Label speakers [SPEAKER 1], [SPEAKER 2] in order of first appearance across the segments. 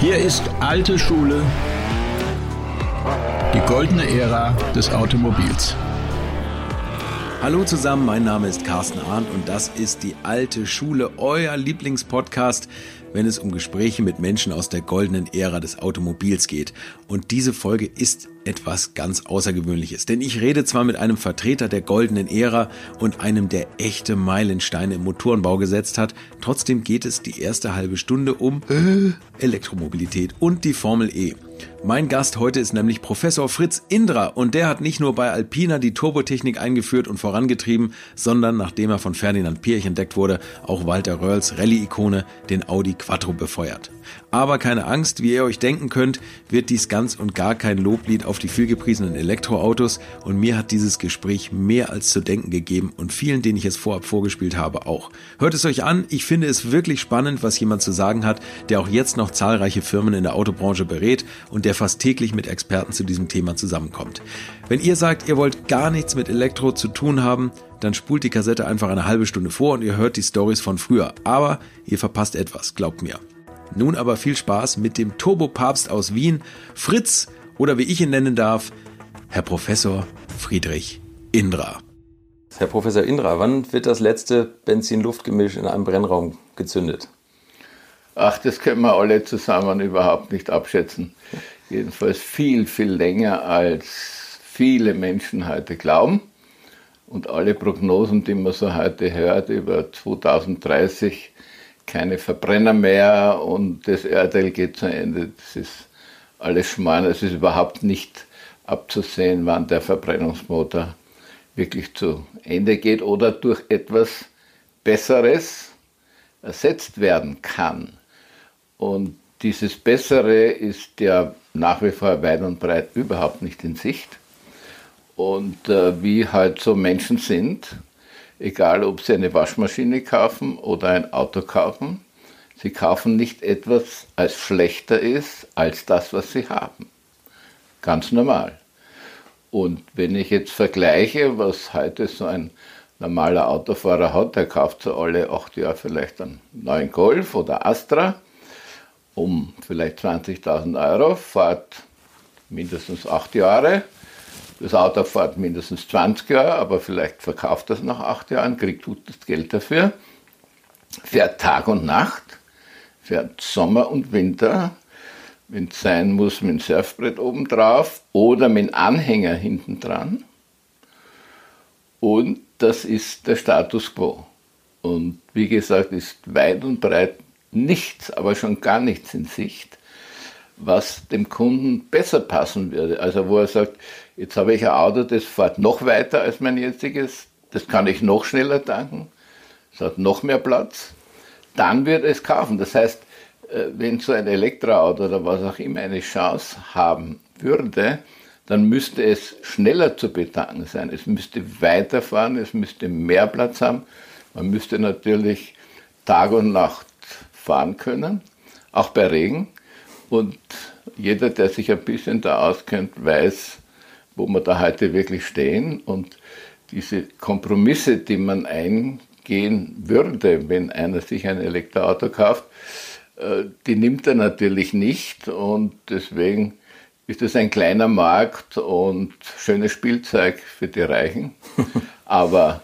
[SPEAKER 1] Hier ist alte Schule, die goldene Ära des Automobils.
[SPEAKER 2] Hallo zusammen, mein Name ist Carsten Arndt und das ist die alte Schule, euer Lieblingspodcast, wenn es um Gespräche mit Menschen aus der goldenen Ära des Automobils geht. Und diese Folge ist etwas ganz Außergewöhnliches, denn ich rede zwar mit einem Vertreter der goldenen Ära und einem, der echte Meilensteine im Motorenbau gesetzt hat, trotzdem geht es die erste halbe Stunde um äh, Elektromobilität und die Formel E. Mein Gast heute ist nämlich Professor Fritz Indra und der hat nicht nur bei Alpina die Turbotechnik eingeführt und vorangetrieben, sondern nachdem er von Ferdinand Pirch entdeckt wurde, auch Walter Röhrls Rallye-Ikone, den Audi Quattro befeuert. Aber keine Angst, wie ihr euch denken könnt, wird dies ganz und gar kein Loblied auf die vielgepriesenen Elektroautos und mir hat dieses Gespräch mehr als zu denken gegeben und vielen, denen ich es vorab vorgespielt habe, auch. Hört es euch an, ich finde es wirklich spannend, was jemand zu sagen hat, der auch jetzt noch zahlreiche Firmen in der Autobranche berät und der fast täglich mit Experten zu diesem Thema zusammenkommt. Wenn ihr sagt, ihr wollt gar nichts mit Elektro zu tun haben, dann spult die Kassette einfach eine halbe Stunde vor und ihr hört die Stories von früher. Aber ihr verpasst etwas, glaubt mir. Nun aber viel Spaß mit dem Turbopapst aus Wien, Fritz oder wie ich ihn nennen darf, Herr Professor Friedrich Indra.
[SPEAKER 3] Herr Professor Indra, wann wird das letzte Benzin-Luft-Gemisch in einem Brennraum gezündet?
[SPEAKER 4] Ach, das können wir alle zusammen überhaupt nicht abschätzen. Jedenfalls viel, viel länger als viele Menschen heute glauben. Und alle Prognosen, die man so heute hört über 2030, keine Verbrenner mehr und das Erdteil geht zu Ende. Das ist alles Schmarrn. Es ist überhaupt nicht abzusehen, wann der Verbrennungsmotor wirklich zu Ende geht oder durch etwas Besseres ersetzt werden kann. Und dieses Bessere ist ja nach wie vor weit und breit überhaupt nicht in Sicht. Und äh, wie halt so Menschen sind, egal ob sie eine Waschmaschine kaufen oder ein Auto kaufen, sie kaufen nicht etwas, als schlechter ist als das, was sie haben. Ganz normal. Und wenn ich jetzt vergleiche, was heute so ein normaler Autofahrer hat, der kauft so alle acht Jahre vielleicht einen neuen Golf oder Astra um vielleicht 20.000 Euro, fährt mindestens acht Jahre, das Auto fährt mindestens 20 Jahre, aber vielleicht verkauft das nach acht Jahren, kriegt gutes Geld dafür, fährt Tag und Nacht, fährt Sommer und Winter, wenn es sein muss, mit dem Surfbrett oben drauf oder mit Anhänger hinten dran. Und das ist der Status quo. Und wie gesagt, ist weit und breit nichts, aber schon gar nichts in Sicht was dem Kunden besser passen würde. Also wo er sagt, jetzt habe ich ein Auto, das fährt noch weiter als mein jetziges, das kann ich noch schneller tanken, es hat noch mehr Platz, dann wird es kaufen. Das heißt, äh, wenn so ein Elektroauto oder was auch immer eine Chance haben würde, dann müsste es schneller zu betanken sein. Es müsste weiterfahren, es müsste mehr Platz haben. Man müsste natürlich Tag und Nacht fahren können, auch bei Regen. Und jeder, der sich ein bisschen da auskennt, weiß, wo wir da heute wirklich stehen. Und diese Kompromisse, die man eingehen würde, wenn einer sich ein Elektroauto kauft, äh, die nimmt er natürlich nicht. Und deswegen ist es ein kleiner Markt und schönes Spielzeug für die Reichen. Aber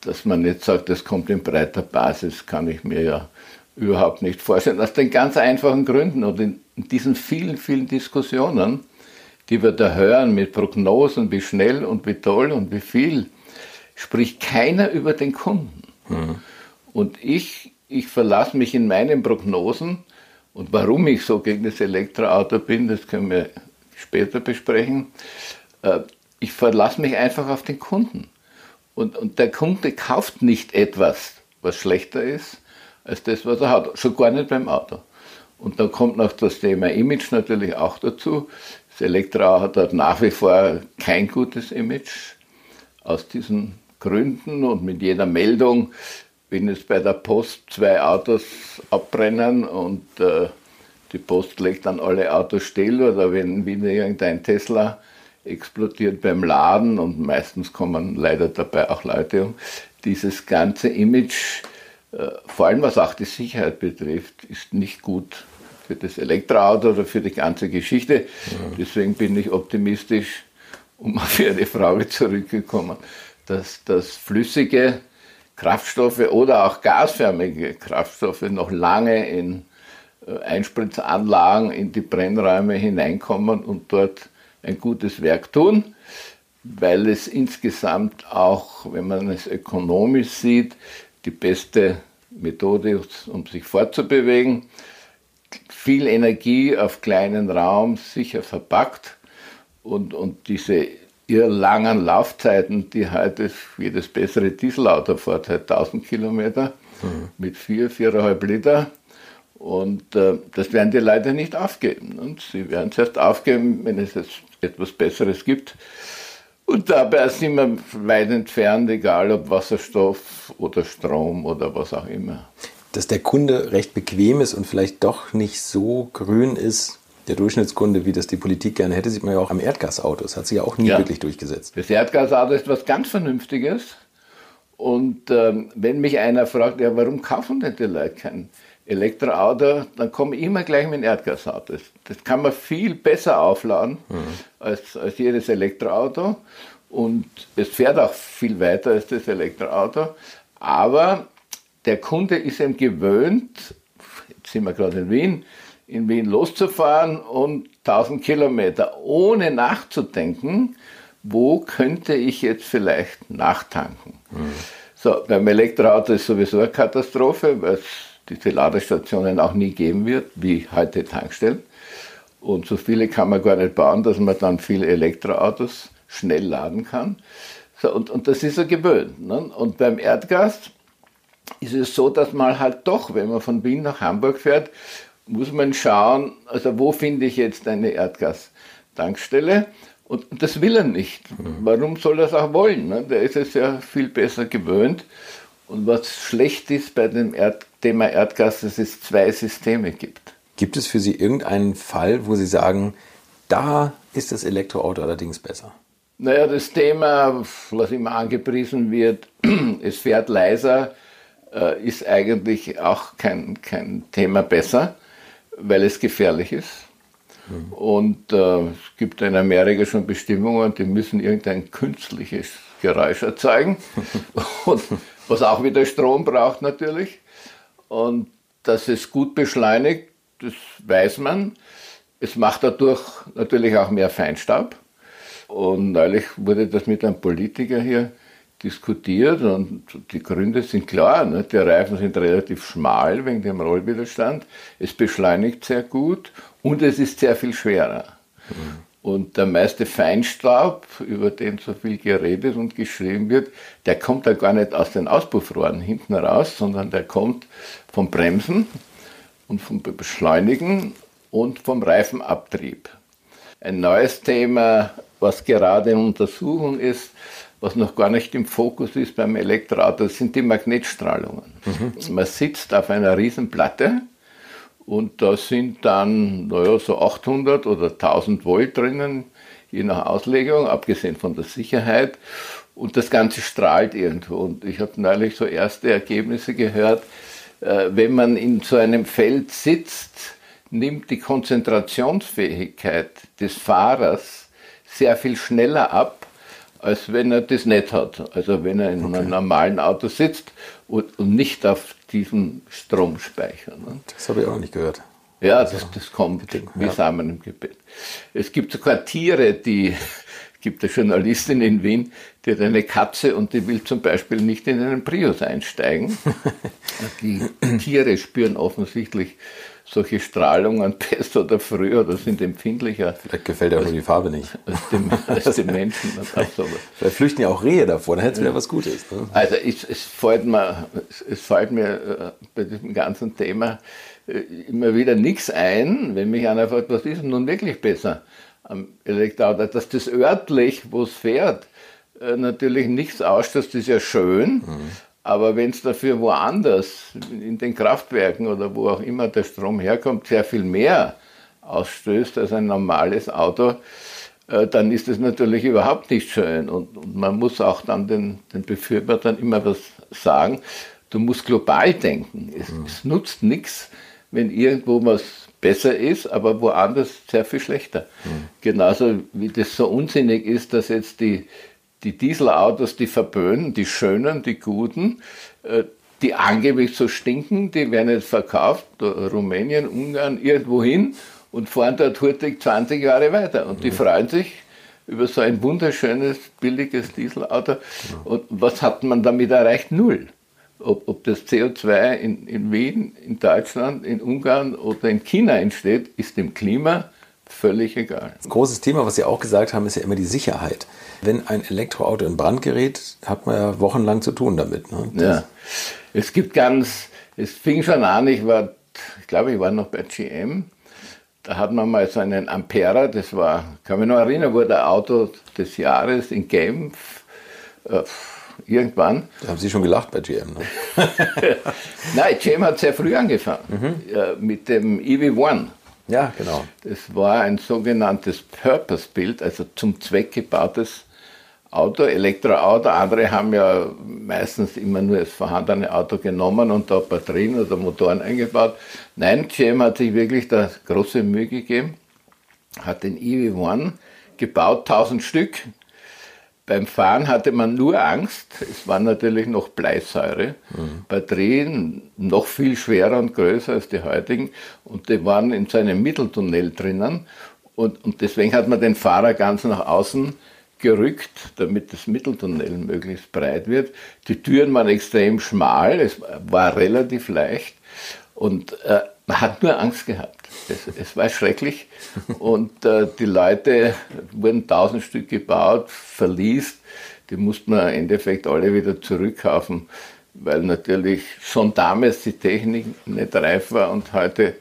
[SPEAKER 4] dass man nicht sagt, das kommt in breiter Basis, kann ich mir ja überhaupt nicht vorstellen. Aus den ganz einfachen Gründen und in diesen vielen, vielen Diskussionen, die wir da hören mit Prognosen, wie schnell und wie toll und wie viel, spricht keiner über den Kunden. Mhm. Und ich, ich verlasse mich in meinen Prognosen und warum ich so gegen das Elektroauto bin, das können wir später besprechen. Äh, ich verlasse mich einfach auf den Kunden. Und, und der Kunde kauft nicht etwas, was schlechter ist, als das, was er hat. Schon gar nicht beim Auto. Und dann kommt noch das Thema Image natürlich auch dazu. Das Elektroauto hat dort nach wie vor kein gutes Image aus diesen Gründen und mit jeder Meldung, wenn jetzt bei der Post zwei Autos abbrennen und äh, die Post legt dann alle Autos still oder wenn wieder irgendein Tesla explodiert beim Laden und meistens kommen leider dabei auch Leute um. Dieses ganze Image vor allem was auch die Sicherheit betrifft, ist nicht gut für das Elektroauto oder für die ganze Geschichte. Ja. Deswegen bin ich optimistisch, um auf Ihre Frage zurückgekommen, dass das flüssige Kraftstoffe oder auch gasförmige Kraftstoffe noch lange in äh, Einspritzanlagen in die Brennräume hineinkommen und dort ein gutes Werk tun, weil es insgesamt auch, wenn man es ökonomisch sieht, die beste Methode um sich fortzubewegen. Viel Energie auf kleinen Raum, sicher verpackt und, und diese langen Laufzeiten, die heute jedes bessere Dieselauto fährt, halt 1000 Kilometer mhm. mit 4, 4,5 Liter. Und äh, das werden die Leute nicht aufgeben. Und sie werden es erst aufgeben, wenn es etwas Besseres gibt. Und dabei sind wir weit entfernt, egal ob Wasserstoff oder Strom oder was auch immer.
[SPEAKER 2] Dass der Kunde recht bequem ist und vielleicht doch nicht so grün ist, der Durchschnittskunde, wie das die Politik gerne hätte, sieht man ja auch am Erdgasauto. Das hat sich ja auch nie ja. wirklich durchgesetzt.
[SPEAKER 4] Das Erdgasauto ist was ganz Vernünftiges. Und ähm, wenn mich einer fragt, ja, warum kaufen denn die Leute kein Elektroauto, dann komme ich immer gleich mit dem Erdgasauto. Das, das kann man viel besser aufladen mhm. als, als jedes Elektroauto. Und es fährt auch viel weiter als das Elektroauto. Aber der Kunde ist eben gewöhnt, jetzt sind wir gerade in Wien, in Wien loszufahren und 1000 Kilometer, ohne nachzudenken, wo könnte ich jetzt vielleicht nachtanken. Mhm. So, beim Elektroauto ist sowieso eine Katastrophe, weil es diese Ladestationen auch nie geben wird, wie heute Tankstellen. Und so viele kann man gar nicht bauen, dass man dann viele Elektroautos schnell laden kann. So, und, und das ist er gewöhnt. Ne? Und beim Erdgas ist es so, dass man halt doch, wenn man von Wien nach Hamburg fährt, muss man schauen, also wo finde ich jetzt eine Erdgastankstelle? Und, und das will er nicht. Mhm. Warum soll er es auch wollen? Ne? Der ist es ja viel besser gewöhnt. Und was schlecht ist bei dem Erd Thema Erdgas, dass es zwei Systeme gibt.
[SPEAKER 2] Gibt es für Sie irgendeinen Fall, wo Sie sagen, da ist das Elektroauto allerdings besser?
[SPEAKER 4] Naja, das Thema, was immer angepriesen wird, es fährt leiser, äh, ist eigentlich auch kein, kein Thema besser, weil es gefährlich ist. Mhm. Und äh, es gibt in Amerika schon Bestimmungen, die müssen irgendein künstliches Geräusch erzeugen. Und was auch wieder Strom braucht natürlich. Und dass es gut beschleunigt, das weiß man. Es macht dadurch natürlich auch mehr Feinstaub. Und neulich wurde das mit einem Politiker hier diskutiert und die Gründe sind klar. Ne? Die Reifen sind relativ schmal wegen dem Rollwiderstand. Es beschleunigt sehr gut und es ist sehr viel schwerer. Mhm. Und der meiste Feinstaub, über den so viel geredet und geschrieben wird, der kommt da gar nicht aus den Auspuffrohren hinten raus, sondern der kommt vom Bremsen und vom Beschleunigen und vom Reifenabtrieb. Ein neues Thema, was gerade in Untersuchung ist, was noch gar nicht im Fokus ist beim Elektroauto, sind die Magnetstrahlungen. Mhm. Man sitzt auf einer Riesenplatte und da sind dann, naja, so 800 oder 1000 Volt drinnen, je nach Auslegung, abgesehen von der Sicherheit. Und das Ganze strahlt irgendwo. Und ich habe neulich so erste Ergebnisse gehört, äh, wenn man in so einem Feld sitzt, nimmt die Konzentrationsfähigkeit des Fahrers sehr viel schneller ab, als wenn er das nicht hat. Also wenn er in okay. einem normalen Auto sitzt und, und nicht auf diesem Stromspeicher. Ne?
[SPEAKER 2] Das habe ich auch nicht gehört.
[SPEAKER 4] Ja, also, das, das kommt bitte, wie ja. Samen im Gebet. Es gibt sogar Tiere, die, gibt eine Journalistin in Wien, die hat eine Katze und die will zum Beispiel nicht in einen Prius einsteigen. die Tiere spüren offensichtlich solche Strahlungen besser oder früher oder sind empfindlicher.
[SPEAKER 2] Vielleicht gefällt ja nur die Farbe nicht.
[SPEAKER 4] Als dem, als dem Menschen.
[SPEAKER 2] Vielleicht flüchten ja auch Rehe davor, dann hätte es wieder was Gutes.
[SPEAKER 4] Ne? Also es, es, fällt mir, es fällt mir äh, bei diesem ganzen Thema äh, immer wieder nichts ein, wenn mich einer fragt, was ist nun wirklich besser am Elektroauto, dass das örtlich, wo es fährt, äh, natürlich nichts ausstößt, ist ja schön, mhm. Aber wenn es dafür woanders, in den Kraftwerken oder wo auch immer der Strom herkommt, sehr viel mehr ausstößt als ein normales Auto, äh, dann ist es natürlich überhaupt nicht schön. Und, und man muss auch dann den, den, Befürwortern immer was sagen. Du musst global denken. Es, mhm. es nutzt nichts, wenn irgendwo was besser ist, aber woanders sehr viel schlechter. Mhm. Genauso wie das so unsinnig ist, dass jetzt die, die Dieselautos, die verböhnen, die schönen, die guten, äh, die angeblich so stinken, die werden jetzt verkauft, Rumänien, Ungarn, irgendwo hin und fahren dort hurtig 20 Jahre weiter. Und die mhm. freuen sich über so ein wunderschönes, billiges Dieselauto. Und was hat man damit erreicht? Null. Ob, ob das CO2 in, in Wien, in Deutschland, in Ungarn oder in China entsteht, ist dem Klima völlig egal.
[SPEAKER 2] Ein großes Thema, was Sie auch gesagt haben, ist ja immer die Sicherheit. Wenn ein Elektroauto in Brand gerät, hat man ja wochenlang zu tun damit.
[SPEAKER 4] Ne? Ja, es gibt ganz, es fing schon an, ich war, ich glaube, ich war noch bei GM da hat man mal so einen Ampera, das war, kann mich noch erinnern, wurde Auto des Jahres in Genf. Äh, irgendwann.
[SPEAKER 2] Da haben Sie schon gelacht bei GM.
[SPEAKER 4] Ne? Nein, GM hat sehr früh angefangen mhm. äh, mit dem EV1.
[SPEAKER 2] Ja, genau.
[SPEAKER 4] Das war ein sogenanntes Purpose-Bild, also zum Zweck gebautes Auto, Elektroauto. Andere haben ja meistens immer nur das vorhandene Auto genommen und da Batterien oder Motoren eingebaut. Nein, GM hat sich wirklich da große Mühe gegeben, hat den EV1 gebaut, 1000 Stück. Beim Fahren hatte man nur Angst, es war natürlich noch Bleisäure, mhm. Batterien noch viel schwerer und größer als die heutigen und die waren in so einem Mitteltunnel drinnen und, und deswegen hat man den Fahrer ganz nach außen gerückt, damit das Mitteltunnel möglichst breit wird. Die Türen waren extrem schmal, es war relativ leicht und äh, man hat nur Angst gehabt. Es, es war schrecklich und äh, die Leute wurden tausend Stück gebaut, verliest, die mussten wir im Endeffekt alle wieder zurückkaufen, weil natürlich schon damals die Technik nicht reif war und heute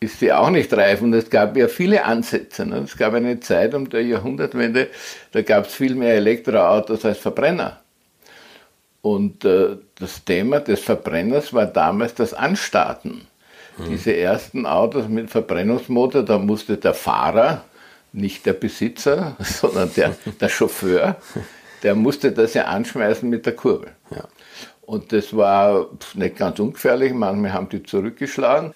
[SPEAKER 4] ist sie auch nicht reif. Und es gab ja viele Ansätze. Ne? Es gab eine Zeit um der Jahrhundertwende, da gab es viel mehr Elektroautos als Verbrenner. Und äh, das Thema des Verbrenners war damals das Anstarten. Mhm. Diese ersten Autos mit Verbrennungsmotor, da musste der Fahrer, nicht der Besitzer, sondern der, der Chauffeur, der musste das ja anschmeißen mit der Kurbel. Ja. Und das war nicht ganz ungefährlich, manchmal haben die zurückgeschlagen.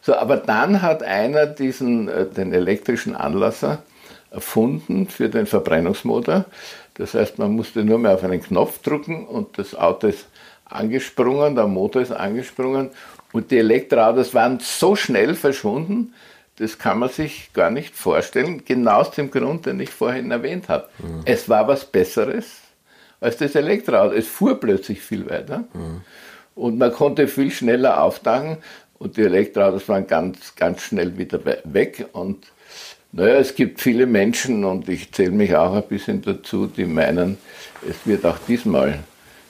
[SPEAKER 4] So, aber dann hat einer diesen, äh, den elektrischen Anlasser erfunden für den Verbrennungsmotor. Das heißt, man musste nur mehr auf einen Knopf drücken und das Auto ist angesprungen, der Motor ist angesprungen und die Elektroautos waren so schnell verschwunden, das kann man sich gar nicht vorstellen, genau aus dem Grund, den ich vorhin erwähnt habe. Mhm. Es war was Besseres als das Elektroauto. Es fuhr plötzlich viel weiter mhm. und man konnte viel schneller auftanken und die Elektroautos waren ganz, ganz schnell wieder weg. Und naja, es gibt viele Menschen, und ich zähle mich auch ein bisschen dazu, die meinen, es wird auch diesmal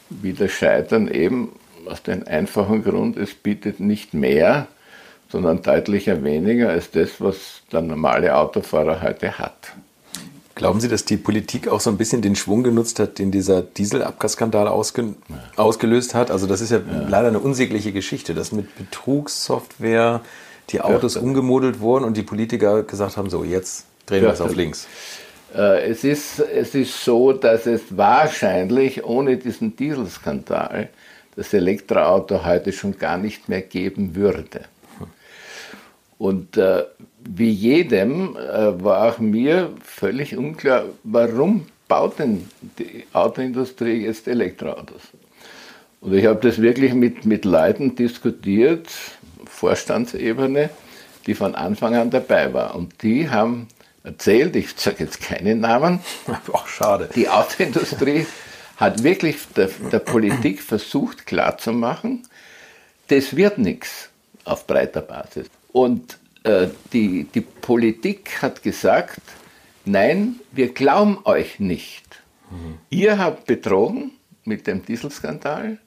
[SPEAKER 4] wieder scheitern, eben aus dem einfachen Grund, es bietet nicht mehr, sondern deutlicher weniger als das, was der normale Autofahrer heute hat.
[SPEAKER 2] Glauben Sie, dass die Politik auch so ein bisschen den Schwung genutzt hat, den dieser Dieselabgasskandal ausge ausgelöst hat? Also das ist ja, ja, leider eine unsägliche Geschichte, dass mit Betrugssoftware die Autos ja. umgemodelt wurden und die Politiker gesagt haben, so jetzt drehen wir es auf links.
[SPEAKER 4] Äh, es ist, es ist so, dass es wahrscheinlich ohne diesen Dieselskandal das Elektroauto heute schon gar nicht mehr geben würde. Und äh, wie jedem äh, war auch mir völlig unklar, warum baut denn die Autoindustrie jetzt Elektroautos? Und ich habe das wirklich mit, mit Leuten diskutiert, Vorstandsebene, die von Anfang an dabei waren. Und die haben erzählt, ich sage jetzt keine Namen,
[SPEAKER 2] auch schade.
[SPEAKER 4] Die Autoindustrie hat wirklich der, der Politik versucht klarzumachen, das wird nichts auf breiter Basis. Und äh, die, die Politik hat gesagt, nein, wir glauben euch nicht. Mhm. Ihr habt betrogen mit dem Dieselskandal.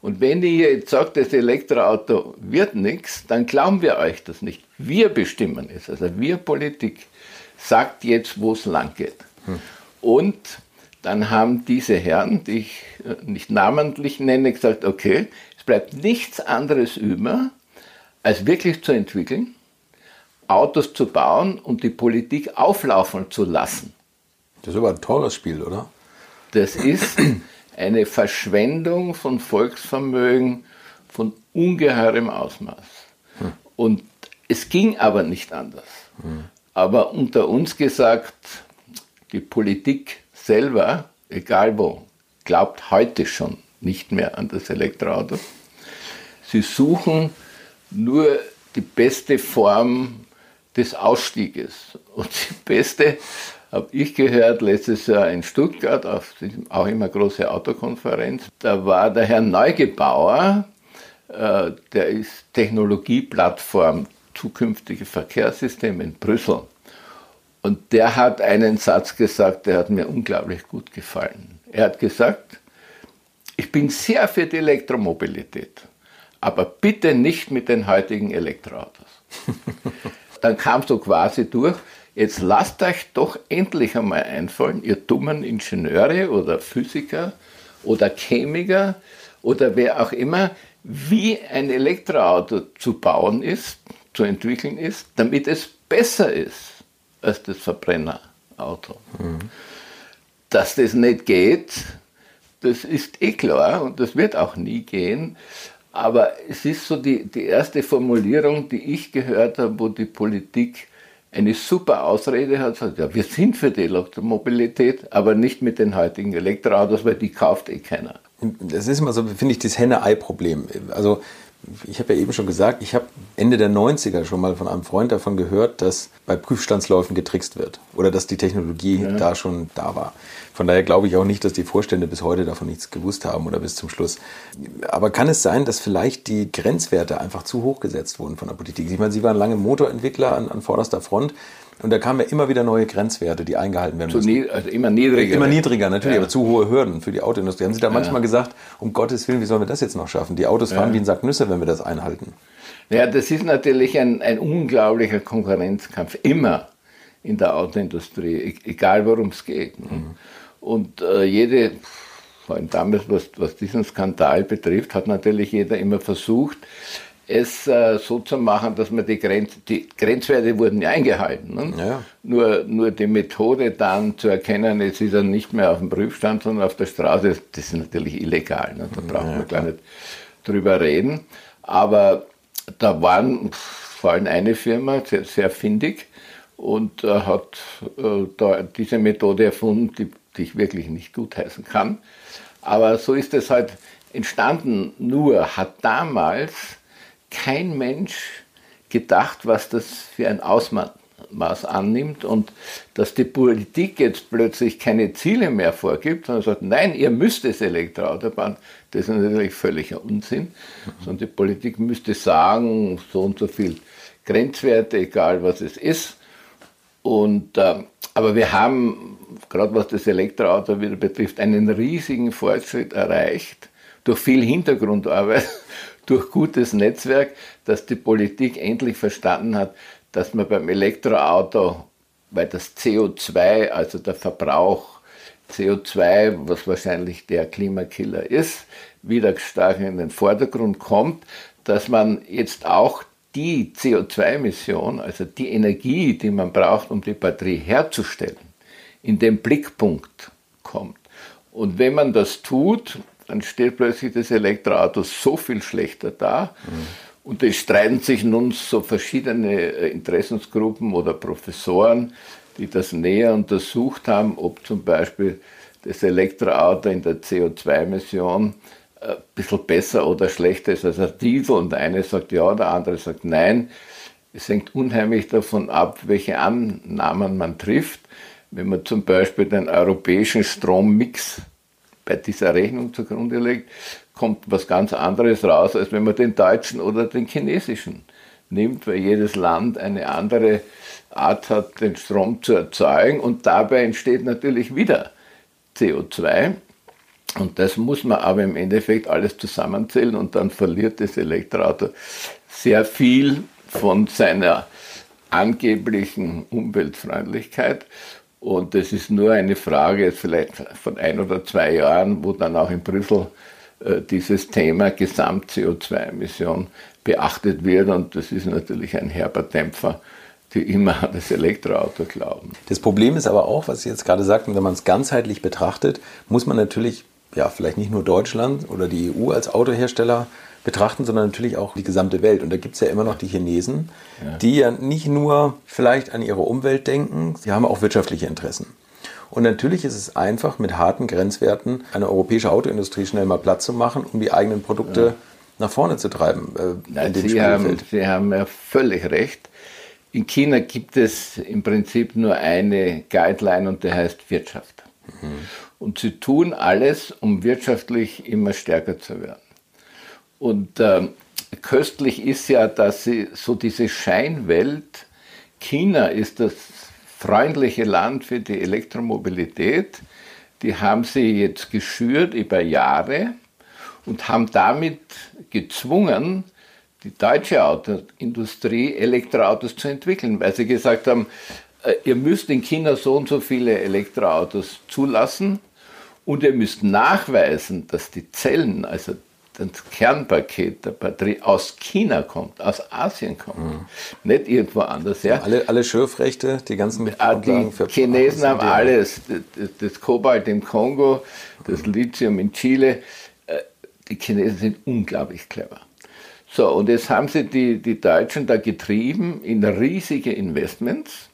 [SPEAKER 4] Und wenn ihr jetzt sagt, das Elektroauto wird nichts, dann glauben wir euch das nicht. Wir bestimmen es. Also wir Politik sagt jetzt, wo es lang geht. Hm. Und dann haben diese Herren, die ich äh, nicht namentlich nenne, gesagt, okay, es bleibt nichts anderes über, als wirklich zu entwickeln, Autos zu bauen und die Politik auflaufen zu lassen.
[SPEAKER 2] Das ist aber ein tolles Spiel, oder?
[SPEAKER 4] Das ist eine Verschwendung von Volksvermögen von ungeheurem Ausmaß. Hm. Und Es ging aber nicht anders. Mhm. Aber unter uns gesagt, die Politik selber, egal wo, glaubt heute schon nicht mehr an das Elektroauto. Sie suchen nur die beste Form des Ausstieges. Und die beste habe ich gehört letztes Jahr in Stuttgart, auf auch immer große Autokonferenz. Da war der Herr Neugebauer, äh, der ist Technologieplattform zukünftige Verkehrssysteme in Brüssel. Und der hat einen Satz gesagt, der hat mir unglaublich gut gefallen. Er hat gesagt, ich bin sehr für die Elektromobilität, aber bitte nicht mit den heutigen Elektroautos. Dann kam so quasi durch, jetzt lasst euch doch endlich einmal einfallen, ihr dummen Ingenieure oder Physiker oder Chemiker oder wer auch immer, wie ein Elektroauto zu bauen ist, zu entwickeln ist, damit es besser ist als das Verbrennerauto. Mhm. Dass das nicht geht, das ist eh klar und das wird auch nie gehen. Aber es ist so die, die erste Formulierung, die ich gehört habe, wo die Politik eine super Ausrede hat, sagt, ja, wir sind für die Elektromobilität, aber nicht mit den heutigen Elektroautos, weil die kauft eh keiner.
[SPEAKER 2] Das ist immer so, finde ich, das Henne-Ei-Problem. Also ich habe ja eben schon gesagt, ich habe Ende der 90er schon mal von einem Freund davon gehört, dass bei Prüfstandsläufen getrickst wird oder dass die Technologie ja. da schon da war. Von daher glaube ich auch nicht, dass die Vorstände bis heute davon nichts gewusst haben oder bis zum Schluss. Aber kann es sein, dass vielleicht die Grenzwerte einfach zu hoch gesetzt wurden von der Politik? Ich meine, Sie waren lange Motorentwickler an, an vorderster Front. Und da kamen ja immer wieder neue Grenzwerte, die eingehalten werden
[SPEAKER 4] müssen. also immer niedriger.
[SPEAKER 2] Immer niedriger, natürlich, ja. aber zu hohe Hürden für die Autoindustrie. Haben Sie da manchmal ja. gesagt, um Gottes Willen, wie sollen wir das jetzt noch schaffen? Die Autos fahren wie ein Sack Nüsse, wenn wir das einhalten.
[SPEAKER 4] Ja, das ist natürlich ein, ein unglaublicher Konkurrenzkampf, immer in der Autoindustrie, e-, egal worum es geht. Ne? Mhm. Und äh, jede, vor allem damals, was, was diesen Skandal betrifft, hat natürlich jeder immer versucht, es äh, so zu machen, dass man die, Grenz, die Grenzwerte wurden ja eingehalten. Ne? Ja. Nur, nur die Methode dann zu erkennen, es ist er nicht mehr auf dem Prüfstand, sondern auf der Straße, das ist natürlich illegal. Ne? Da brauchen ja, wir gar nicht drüber reden. Aber da waren vor allem eine Firma sehr, sehr findig und äh, hat äh, da diese Methode erfunden, die, die ich wirklich nicht gutheißen kann. Aber so ist es halt entstanden. Nur hat damals kein Mensch gedacht, was das für ein Ausmaß annimmt und dass die Politik jetzt plötzlich keine Ziele mehr vorgibt, sondern sagt, nein, ihr müsst es Elektroauto bauen. Das ist natürlich völliger Unsinn, sondern die Politik müsste sagen, so und so viel Grenzwerte, egal was es ist. Und, äh, aber wir haben, gerade was das Elektroauto wieder betrifft, einen riesigen Fortschritt erreicht durch viel Hintergrundarbeit durch gutes Netzwerk, dass die Politik endlich verstanden hat, dass man beim Elektroauto, weil das CO2, also der Verbrauch CO2, was wahrscheinlich der Klimakiller ist, wieder stark in den Vordergrund kommt, dass man jetzt auch die CO2-Emission, also die Energie, die man braucht, um die Batterie herzustellen, in den Blickpunkt kommt. Und wenn man das tut, dann steht plötzlich das Elektroauto so viel schlechter da. Mhm. Und es streiten sich nun so verschiedene äh, Interessensgruppen oder Professoren, die das näher untersucht haben, ob zum Beispiel das Elektroauto in der CO2-Emission ein äh, bisschen besser oder schlechter ist als ein Diesel. Und der eine sagt ja, der andere sagt nein. Es hängt unheimlich davon ab, welche Annahmen man trifft. Wenn man zum Beispiel den europäischen Strommix bei dieser Rechnung zugrunde legt, kommt was ganz anderes raus, als wenn man den deutschen oder den chinesischen nimmt, weil jedes Land eine andere Art hat, den Strom zu erzeugen und dabei entsteht natürlich wieder CO2. Und das muss man aber im Endeffekt alles zusammenzählen und dann verliert das Elektroauto sehr viel von seiner angeblichen Umweltfreundlichkeit. Und es ist nur eine Frage vielleicht von ein oder zwei Jahren, wo dann auch in Brüssel äh, dieses Thema Gesamt-CO2-Emission beachtet wird. Und das ist natürlich ein herber Dämpfer, die immer an das Elektroauto glauben.
[SPEAKER 2] Das Problem ist aber auch, was Sie jetzt gerade sagten, wenn man es ganzheitlich betrachtet, muss man natürlich, ja, vielleicht nicht nur Deutschland oder die EU als Autohersteller betrachten, sondern natürlich auch die gesamte Welt. Und da gibt es ja immer noch die Chinesen, ja. die ja nicht nur vielleicht an ihre Umwelt denken, sie haben auch wirtschaftliche Interessen. Und natürlich ist es einfach, mit harten Grenzwerten eine europäische Autoindustrie schnell mal Platz zu machen, um die eigenen Produkte ja. nach vorne zu treiben.
[SPEAKER 4] Äh, Nein, Sie, haben, Sie haben ja völlig recht. In China gibt es im Prinzip nur eine Guideline und die heißt Wirtschaft. Mhm. Und sie tun alles, um wirtschaftlich immer stärker zu werden. Und äh, köstlich ist ja, dass sie so diese Scheinwelt, China ist das freundliche Land für die Elektromobilität, die haben sie jetzt geschürt über Jahre und haben damit gezwungen, die deutsche Autoindustrie Elektroautos zu entwickeln, weil sie gesagt haben, äh, ihr müsst in China so und so viele Elektroautos zulassen und ihr müsst nachweisen, dass die Zellen, also das Kernpaket der Batterie aus China kommt, aus Asien kommt, mhm. nicht irgendwo anders.
[SPEAKER 2] Ja. Alle, alle Schürfrechte, die ganzen
[SPEAKER 4] ah, Die Chinesen haben alles, das, das, Kobalt im Kongo, das mhm. Lithium in Chile. Äh, die Chinesen sind unglaublich clever. So, und jetzt haben sie die, die Deutschen da getrieben in riesige Investments.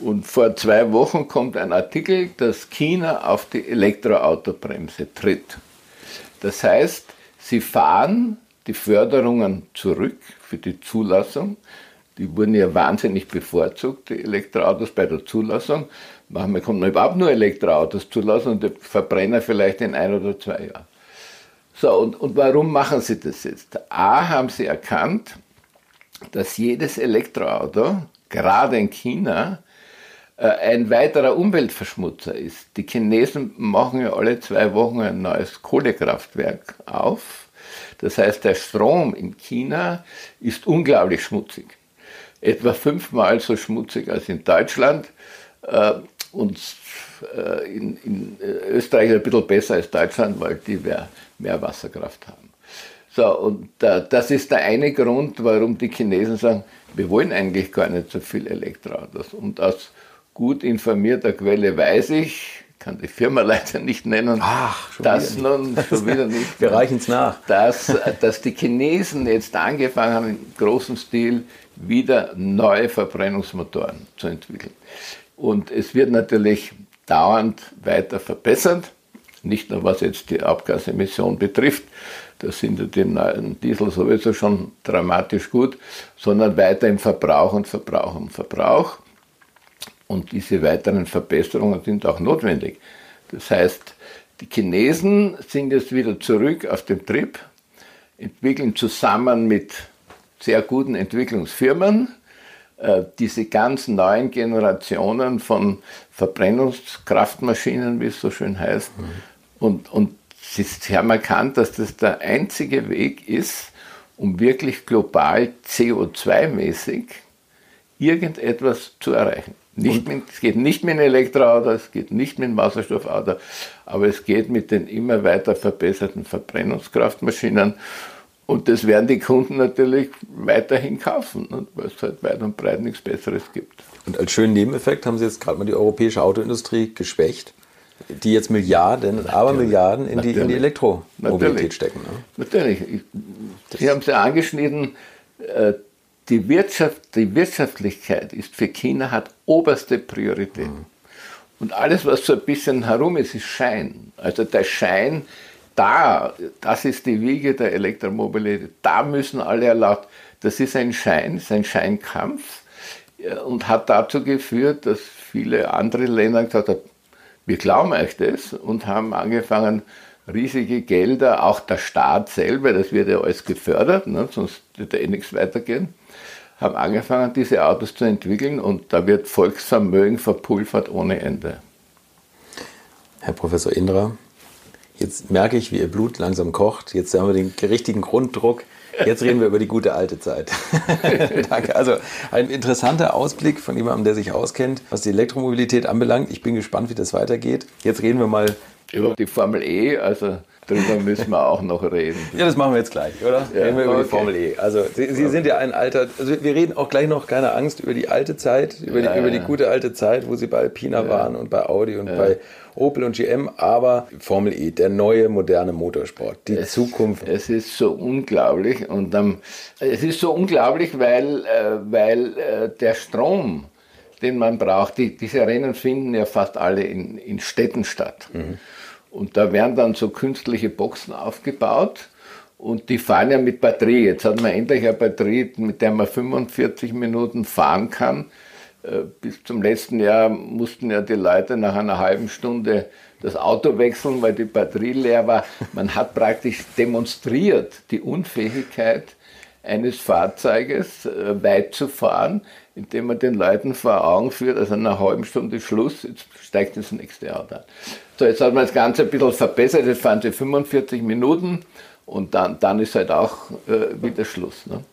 [SPEAKER 4] Und vor zwei Wochen kommt ein Artikel, dass China auf die Elektroautobremse tritt. Das heißt, sie fahren die Förderungen zurück für die Zulassung. Die wurden ja wahnsinnig bevorzugt, die Elektroautos bei der Zulassung. Manchmal kommt noch überhaupt nur Elektroautos zulassen und der Verbrenner vielleicht in ein oder zwei Jahren. So, und, und warum machen sie das jetzt? A, haben sie erkannt, dass jedes Elektroauto, gerade in China, ein weiterer Umweltverschmutzer ist. Die Chinesen machen ja alle zwei Wochen ein neues Kohlekraftwerk auf. Das heißt, der Strom in China ist unglaublich schmutzig. Etwa fünfmal so schmutzig als in Deutschland. Äh, und äh, in, in Österreich ein bisschen besser als Deutschland, weil die mehr, mehr Wasserkraft haben. So, und das ist der eine Grund, warum die Chinesen sagen, wir wollen eigentlich gar nicht so viel Elektroautos. Und aus gut informierter Quelle weiß ich, kann die Firma leider nicht nennen,
[SPEAKER 2] Ach,
[SPEAKER 4] schon dass wieder nun schon wieder nicht,
[SPEAKER 2] wir reichen es nach,
[SPEAKER 4] dass, dass die Chinesen jetzt angefangen haben, in großem Stil wieder neue Verbrennungsmotoren zu entwickeln. Und es wird natürlich dauernd weiter verbessert, nicht nur was jetzt die Abgasemission betrifft, da sind die neuen Diesel sowieso schon dramatisch gut, sondern weiter im Verbrauch und Verbrauch und Verbrauch. Und diese weiteren Verbesserungen sind auch notwendig. Das heißt, die Chinesen sind jetzt wieder zurück auf dem Trip, entwickeln zusammen mit sehr guten Entwicklungsfirmen äh, diese ganz neuen Generationen von Verbrennungskraftmaschinen, wie es so schön heißt. Mhm. Und, und sie haben erkannt, dass das der einzige Weg ist, um wirklich global CO2-mäßig irgendetwas zu erreichen. Nicht mit, es geht nicht mit einem Elektroauto, es geht nicht mit einem Wasserstoffauto, aber es geht mit den immer weiter verbesserten Verbrennungskraftmaschinen. Und das werden die Kunden natürlich weiterhin kaufen, ne, weil es halt weit und breit nichts Besseres gibt.
[SPEAKER 2] Und als schönen Nebeneffekt haben Sie jetzt gerade mal die europäische Autoindustrie geschwächt, die jetzt Milliarden, natürlich, aber Milliarden in die, in die Elektromobilität stecken. Ne?
[SPEAKER 4] Natürlich. Sie haben es ja angeschnitten, äh, die, Wirtschaft, die Wirtschaftlichkeit ist für China hat oberste Priorität. Mhm. Und alles, was so ein bisschen herum ist, ist Schein. Also der Schein, da, das ist die Wiege der Elektromobilität. Da müssen alle erlaubt. Das ist ein Schein, ist ein Scheinkampf und hat dazu geführt, dass viele andere Länder gesagt haben, wir glauben euch das und haben angefangen, riesige Gelder, auch der Staat selber, das wird ja alles gefördert, ne, sonst wird ja eh nichts weitergehen, haben angefangen, diese Autos zu entwickeln und da wird Volksvermögen verpulvert ohne Ende.
[SPEAKER 2] Herr Professor Indra, jetzt merke ich, wie Ihr Blut langsam kocht. Jetzt haben wir den richtigen Grunddruck. Jetzt reden wir über die gute alte Zeit. Danke. Also ein interessanter Ausblick von jemandem, der sich auskennt, was die Elektromobilität anbelangt. Ich bin gespannt, wie das weitergeht. Jetzt reden wir mal
[SPEAKER 4] über die Formel E. Also Darüber müssen wir auch noch reden.
[SPEAKER 2] Ja, das machen wir jetzt gleich, oder?
[SPEAKER 4] Ja,
[SPEAKER 2] reden wir über
[SPEAKER 4] okay.
[SPEAKER 2] die Formel E. Also Sie, Sie sind ja ein alter, also wir reden auch gleich noch, keine Angst, über die alte Zeit, über,
[SPEAKER 4] Ja,
[SPEAKER 2] die, über die
[SPEAKER 4] ja.
[SPEAKER 2] gute alte Zeit, wo Sie bei Alpina waren und bei Audi und bei Opel und GM, aber Formel E, der neue moderne Motorsport, die Zukunft.
[SPEAKER 4] Es ist so unglaublich und ähm, es ist so unglaublich, weil, äh, weil äh, der Strom, den man braucht, die, diese Rennen finden ja fast alle in, in Städten statt. Und da werden dann so künstliche Boxen aufgebaut und die fahren ja mit Batterie. Jetzt hat man endlich eine Batterie, mit der man 45 Minuten fahren kann. Äh, Bis zum letzten Jahr mussten ja die Leute nach einer halben Stunde das Auto wechseln, weil die Batterie leer war. Man hat praktisch demonstriert die Unfähigkeit eines Fahrzeuges äh, weit zu fahren, indem man den Leuten vor Augen führt, also nach einer halben Stunde Schluss, jetzt steigt das nächste Auto an. So, jetzt hat man das Ganze ein bisschen verbessert, jetzt fahren sie 45 Minuten und dann, dann ist halt auch äh, wieder Schluss. Ne?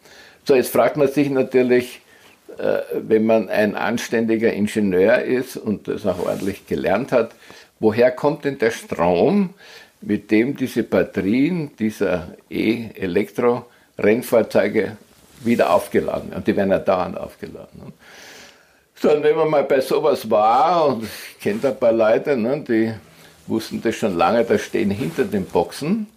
[SPEAKER 4] So, jetzt fragt man sich natürlich, äh, wenn man ein anständiger Ingenieur ist und das auch ordentlich gelernt hat, woher kommt denn der Strom, mit dem diese Batterien dieser E-Elektro-Rennfahrzeuge wieder aufgeladen werden? Und die werden ja dauernd aufgeladen. Ne? So, und wenn man mal bei sowas war, und ich kenne da ein paar Leute, ne, die wussten das schon lange, da stehen hinter den Boxen,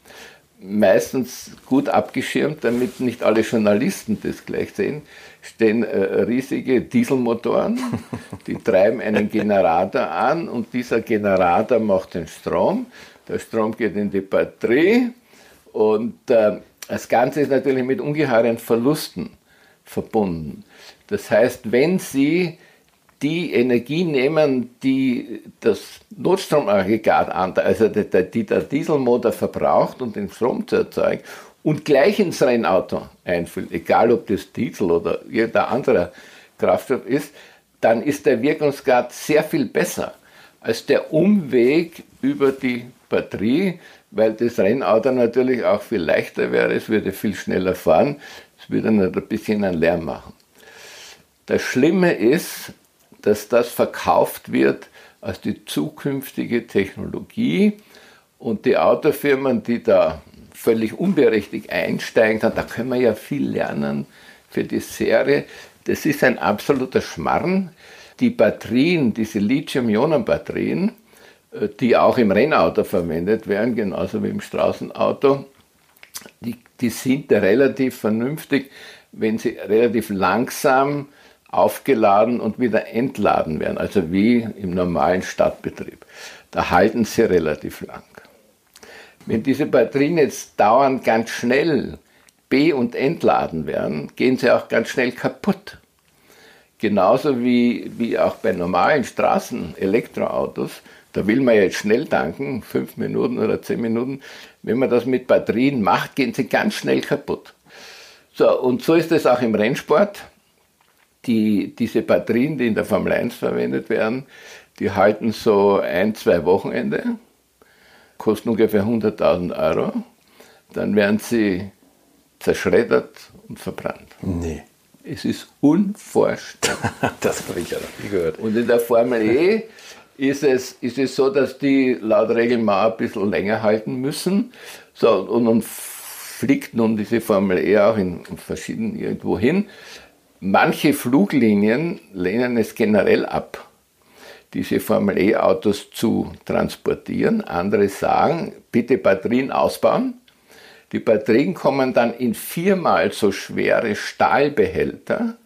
[SPEAKER 4] meistens gut abgeschirmt, damit nicht alle Journalisten das gleich sehen, stehen äh, riesige Dieselmotoren, die treiben einen Generator an und dieser Generator macht den Strom. Der Strom geht in die Batterie und äh, das Ganze ist natürlich mit ungeheuren Verlusten verbunden. Das heißt, wenn Sie die Energie nehmen, die das Notstromaggregat an, also die, die der Dieselmotor verbraucht, um den Strom zu erzeugen, und gleich ins Rennauto einfüllen, egal ob das Diesel oder irgendein anderer Kraftstoff ist, dann ist der Wirkungsgrad sehr viel besser als der Umweg über die Batterie, weil das Rennauto natürlich auch viel leichter wäre, es würde viel schneller fahren, es würde nur ein bisschen einen Lärm machen. Das Schlimme ist, dass das verkauft wird als die zukünftige Technologie und die Autofirmen, die da völlig unberechtigt einsteigen, da können wir ja viel lernen für die Serie. Das ist ein absoluter Schmarrn. Die Batterien, diese Lithium-Ionen-Batterien, äh, die auch im Rennauto verwendet werden, genauso wie im Straßenauto, die, die sind relativ vernünftig, wenn sie relativ langsam aufgeladen und wieder entladen werden, also wie im normalen Stadtbetrieb. Da halten sie relativ lang. Wenn diese Batterien jetzt dauernd ganz schnell be- und entladen werden, gehen sie auch ganz schnell kaputt. Genauso wie, wie auch bei normalen Straßen-Elektroautos, da will man jetzt schnell tanken, fünf Minuten oder zehn Minuten. Wenn man das mit Batterien macht, gehen sie ganz schnell kaputt. So, und so ist es auch im Rennsport. Die, diese Batterien, die in der Formel 1 verwendet werden, die halten so ein, zwei Wochenende, kosten ungefähr 100.000 Euro. Dann werden sie zerschreddert und verbrannt.
[SPEAKER 2] Nee,
[SPEAKER 4] Es ist unvorstellbar.
[SPEAKER 2] das habe ich ja noch nie gehört.
[SPEAKER 4] Und in der Formel E ist es, ist es so, dass die laut Regel mal ein bisschen länger halten müssen. So, und nun fliegt nun diese Formel E auch in verschiedenen irgendwo hin. Manche Fluglinien lehnen es generell ab, diese Formel E-Autos zu transportieren. Andere sagen, bitte Batterien ausbauen. Die Batterien kommen dann in viermal so schwere Stahlbehälter,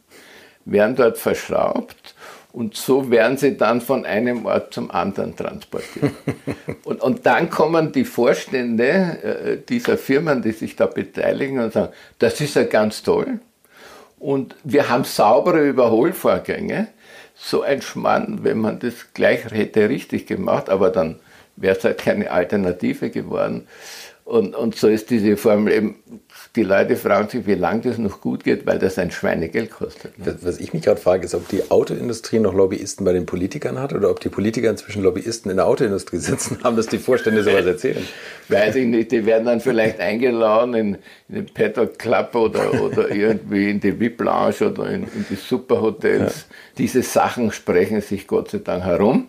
[SPEAKER 4] werden dort verschraubt und so werden sie dann von einem Ort zum anderen transportiert. und, und dann kommen die Vorstände äh, dieser Firmen, die sich da beteiligen und sagen, das ist ja ganz toll. Und wir haben saubere Überholvorgänge. So ein Schmann, wenn man das gleich hätte richtig gemacht, aber dann wäre es halt keine Alternative geworden. Und, und so ist diese Formel eben, die Leute fragen sich, wie lange das noch gut geht, weil das ein Schweinegeld kostet. Ne?
[SPEAKER 2] Das, was ich mich gerade frage, ist, ob die Autoindustrie noch Lobbyisten bei den Politikern hat oder ob die Politiker inzwischen Lobbyisten in der Autoindustrie sitzen haben, dass die Vorstände sowas erzählen.
[SPEAKER 4] Weiß ich nicht, die werden dann vielleicht eingeladen in, in den Paddock Club oder, oder irgendwie in die VIP Lounge oder in, in die Superhotels. Diese Sachen sprechen sich Gott sei Dank herum.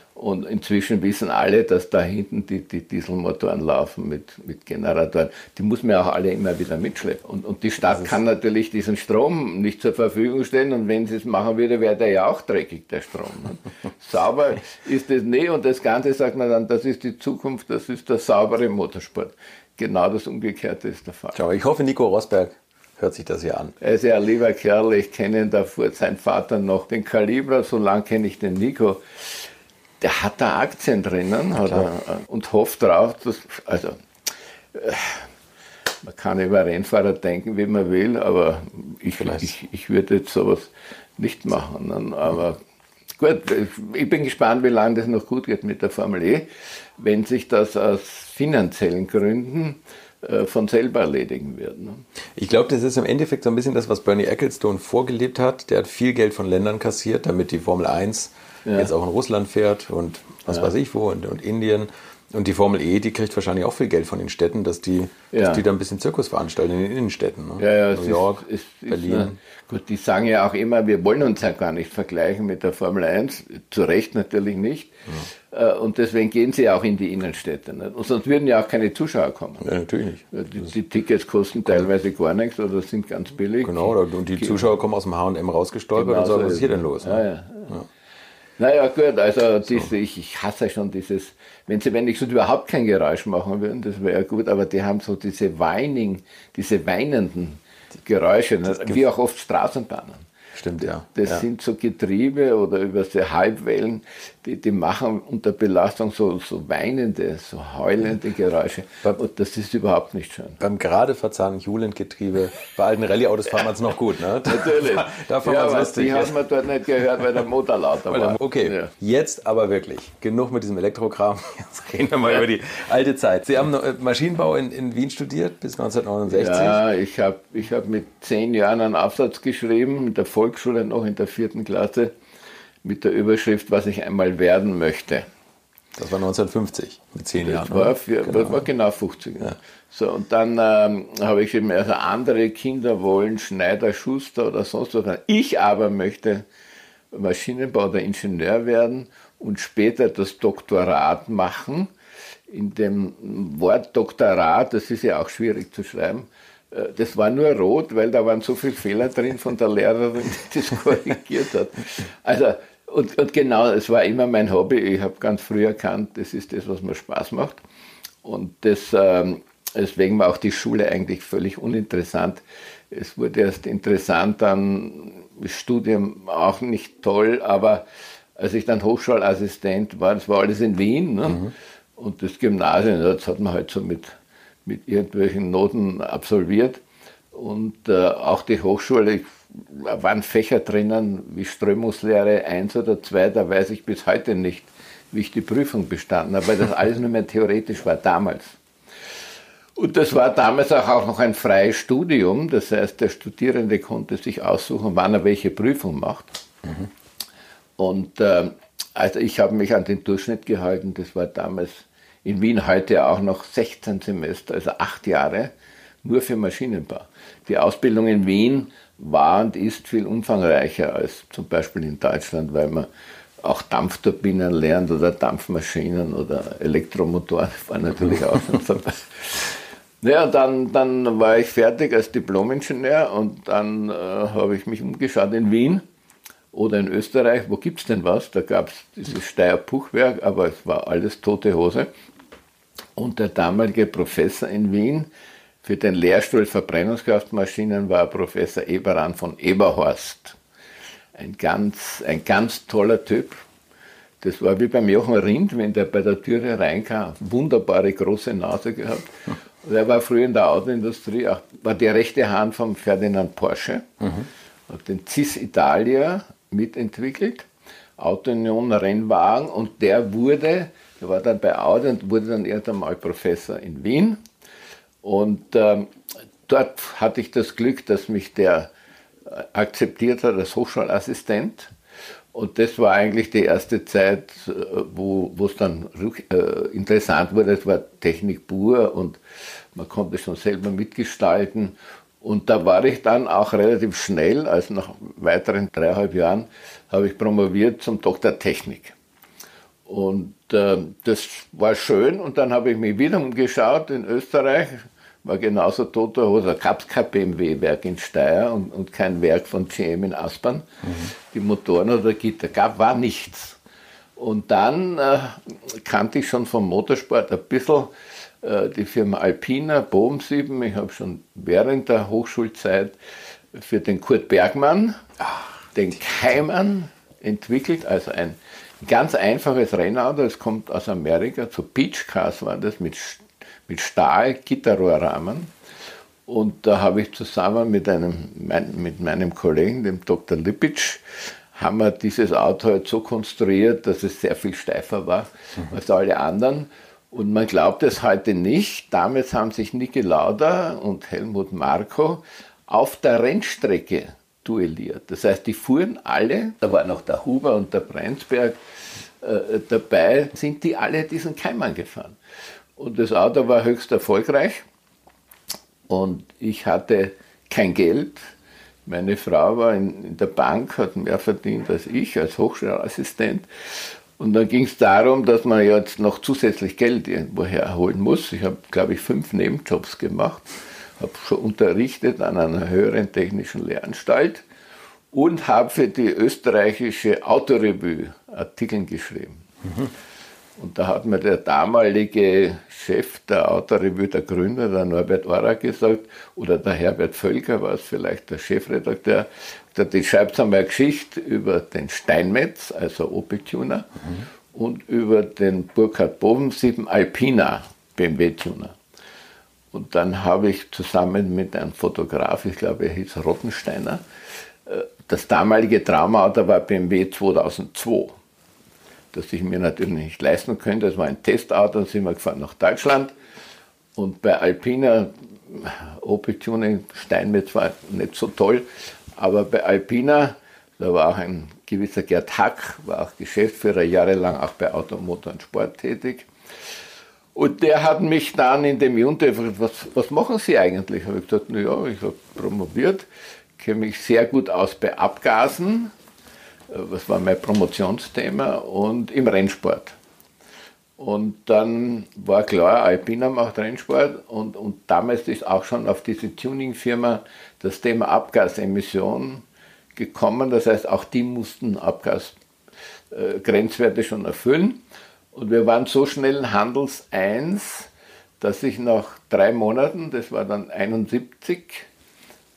[SPEAKER 4] Und inzwischen wissen alle, dass da hinten die, die Dieselmotoren laufen mit, mit Generatoren. Die muss man auch alle immer wieder mitschleppen. Und, und die Stadt kann natürlich diesen Strom nicht zur Verfügung stellen. Und wenn sie es machen würde, wäre der ja auch dreckig, der Strom. Sauber ist es nie. Und das Ganze sagt man dann, das ist die Zukunft, das ist der saubere Motorsport. Genau das Umgekehrte ist der Fall.
[SPEAKER 5] Schau, ich hoffe, Nico Rosberg hört sich das hier an.
[SPEAKER 4] Er ist ja ein lieber Kerl. Ich kenne ihn davor, sein Vater noch, den Kalibra. So lange kenne ich den Nico der hat da Aktien drinnen hat er, und hofft drauf, dass, also, äh, man kann über Rennfahrer denken, wie man will, aber ich, ich, ich würde jetzt sowas nicht machen. Aber gut, ich bin gespannt, wie lange das noch gut geht mit der Formel E, wenn sich das aus finanziellen Gründen äh, von selber erledigen wird. Ne?
[SPEAKER 5] Ich glaube, das ist im Endeffekt so ein bisschen das, was Bernie Ecclestone vorgelebt hat. Der hat viel Geld von Ländern kassiert, damit die Formel 1 ja. jetzt auch in Russland fährt und was ja. weiß ich wo und, und, Indien. Und die Formel E, die kriegt wahrscheinlich auch viel Geld von den Städten, dass die, ja. dass die da ein bisschen Zirkus veranstalten in den Innenstädten. Ne?
[SPEAKER 4] Ja, ja, New York, ist, ist, Berlin. Ist, gut, die sagen ja auch immer, wir wollen uns ja gar nicht vergleichen mit der Formel 1. Zu Recht natürlich nicht. Äh, und deswegen gehen sie auch in die Innenstädte. Nicht? Und sonst würden ja auch keine Zuschauer kommen.
[SPEAKER 5] Ja, natürlich nicht.
[SPEAKER 4] Die, die, Tickets kosten teilweise gar nichts oder sind ganz billig.
[SPEAKER 5] Genau, und die Zuschauer kommen aus dem H&M rausgestolpert genau und sagen, was ist hier denn los?
[SPEAKER 4] Ne? Ja, ja. Naja, gut, also diese, ich, ich hasse schon dieses, wenn sie, so überhaupt kein Geräusch machen würden, das wäre ja gut, aber die haben so diese Weining, diese weinenden Geräusche, ne? wie auch oft Straßenbahnen.
[SPEAKER 5] Stimmt, ja.
[SPEAKER 4] Das
[SPEAKER 5] ja.
[SPEAKER 4] sind so Getriebe oder über so Halbwellen, die, die machen unter Belastung so, so weinende, so heulende Geräusche. Und das ist überhaupt nicht schön.
[SPEAKER 5] Beim gerade verzahnen Hewland-Getriebe, bei alten Rallye-Autos fahren wir es noch gut, ne?
[SPEAKER 4] Natürlich.
[SPEAKER 5] da fahren ja, lustig.
[SPEAKER 4] Die haben wir dort nicht gehört, weil der Motor lauter war.
[SPEAKER 5] Okay, ja. jetzt aber wirklich. Genug mit diesem Elektrokram. Jetzt reden wir mal über die alte Zeit. Sie haben äh, Maschinenbau in, in Wien studiert bis 1969.
[SPEAKER 4] Ja, ich habe ich hab mit zehn Jahren einen Aufsatz geschrieben, mit der Volksschule noch in der vierten Klasse mit der Überschrift, was ich einmal werden möchte.
[SPEAKER 5] Das war 1950, mit zehn
[SPEAKER 4] das
[SPEAKER 5] Jahren.
[SPEAKER 4] War für, genau. Das war genau 50. Ja. So, und dann ähm, habe ich eben, also andere Kinder wollen Schneider, Schuster oder sonst was. Ich aber möchte Maschinenbau oder Ingenieur werden und später das Doktorat machen. In dem Wort Doktorat, das ist ja auch schwierig zu schreiben, äh, das war nur rot, weil da waren so viele Fehler drin von der Lehrerin, die das korrigiert hat. Also und, und genau, es war immer mein Hobby. Ich habe ganz früh erkannt, das ist das, was mir Spaß macht. Und das ähm, deswegen war auch die Schule eigentlich völlig uninteressant. Es wurde erst interessant, dann das Studium auch nicht toll, aber als ich dann Hochschulassistent war, das war alles in Wien, ne? mhm. und das Gymnasium, das hat man halt so mit, mit irgendwelchen Noten absolviert. Und äh, auch die Hochschule, waren Fächer drinnen wie Strömungslehre 1 oder 2, da weiß ich bis heute nicht, wie ich die Prüfung bestanden habe, weil das alles nur mehr theoretisch war damals. Und das war damals auch noch ein freies Studium, das heißt, der Studierende konnte sich aussuchen, wann er welche Prüfung macht. Mhm. Und äh, also ich habe mich an den Durchschnitt gehalten, das war damals in Wien heute auch noch 16 Semester, also acht Jahre, nur für Maschinenbau. Die Ausbildung in Wien war und ist viel umfangreicher als zum Beispiel in Deutschland, weil man auch Dampfturbinen lernt oder Dampfmaschinen oder Elektromotoren, das war natürlich auch schon dabei. Naja, dann, dann war ich fertig als Diplomingenieur und dann äh, habe ich mich umgeschaut in Wien oder in Österreich. Wo gibt es denn was? Da gab es dieses Steyr-Puchwerk, aber es war alles tote Hose. Und der damalige Professor in Wien für den Lehrstuhl Verbrennungskraftmaschinen war Professor Eberan von Eberhorst. Ein ganz, ein ganz toller Typ. Das war wie beim Jochen Rindt, wenn der bei der Türe reinkam. Wunderbare große Nase gehabt. Und er war früher in der Autoindustrie, auch, war die rechte Hand von Ferdinand Porsche, mhm. hat den CIS Italia mitentwickelt, Autounion Rennwagen und der wurde, der war dann bei Audi und wurde dann irgendwann mal Professor in Wien. Und ähm, dort hatte ich das Glück, dass mich der äh, akzeptiert hat als Hochschulassistent. Und das war eigentlich die erste Zeit, äh, wo es dann äh, interessant wurde. Es war Technik pur und man konnte schon selber mitgestalten. Und da war ich dann auch relativ schnell, also nach weiteren dreieinhalb Jahren, habe ich promoviert zum Doktor Technik. Und äh, das war schön. Und dann habe ich mich wieder umgeschaut in Österreich, war genauso toter Hose. Da gab es kein BMW-Werk in Steyr und, und, kein Werk von GM in Aspern. Mhm. Die Motoren oder Gitter gab, war nichts. Und dann äh, kannte ich schon vom Motorsport ein bisschen äh, die Firma Alpina, Bobensieben. Ich habe schon während der Hochschulzeit für den Kurt Bergmann den Keimann entwickelt, also ein ganz einfaches Rennauto, das kommt aus Amerika, zu Beach Cars war das mit, mit Stahl-Gitterrohrrahmen. Und da habe ich zusammen mit, einem, mit meinem Kollegen, dem Dr. Lippic, haben wir dieses Auto halt so konstruiert, dass es sehr viel steifer war mhm. als alle anderen. Und man glaubt es heute nicht. Damals haben sich Niki Lauda und Helmut Marko auf der Rennstrecke duelliert. Das heißt, die fuhren alle, da war noch der Huber und der Brenzberg äh, dabei, sind die alle diesen Keimann gefahren. Und das Auto war höchst erfolgreich und ich hatte kein Geld. Meine Frau war in, in der Bank, hat mehr verdient als ich als Hochschulassistent und dann ging es darum, dass man jetzt noch zusätzlich Geld irgendwo herholen muss. Ich habe, glaube ich, fünf Nebenjobs gemacht, habe schon unterrichtet an einer höheren technischen Lehranstalt und habe für die österreichische Autorevue Artikel geschrieben. Mhm. Und da hat mir der damalige Chef der Autorevue, der Gründer, der Norbert Ora, gesagt, oder der Herbert Völker war es vielleicht, der Chefredakteur, die schreibt einmal eine Geschichte über den Steinmetz, also Opel-Tuner, mhm. und über den Burkhard Bovensieben Alpina, BMW-Tuner. Und dann habe ich zusammen mit einem Fotograf, ich glaube, er hieß Rottensteiner, äh, das damalige Traumauto war BMW 2002, das ich mir natürlich nicht leisten könnte. Das war ein Testauto, dann sind wir gefahren nach Deutschland. Und bei Alpina, Opel Tuning, Steinmetz war nicht so toll. Aber bei Alpina, da war auch ein gewisser Gerd Hack, war auch Geschäftsführer, jahrelang auch bei Automotor und Sport tätig. Und der hat mich dann in dem Interview gefragt, was, was machen Sie eigentlich? Habe ich gesagt, naja, ich habe promoviert, kenne mich sehr gut aus bei Abgasen, das war mein Promotionsthema, und im Rennsport. Und dann war klar, Alpina macht Rennsport und, und damals ist auch schon auf diese Tuning-Firma das Thema Abgasemission gekommen. Das heißt, auch die mussten Abgasgrenzwerte äh, schon erfüllen. Und wir waren so schnell Handels 1, dass ich nach drei Monaten, das war dann 71,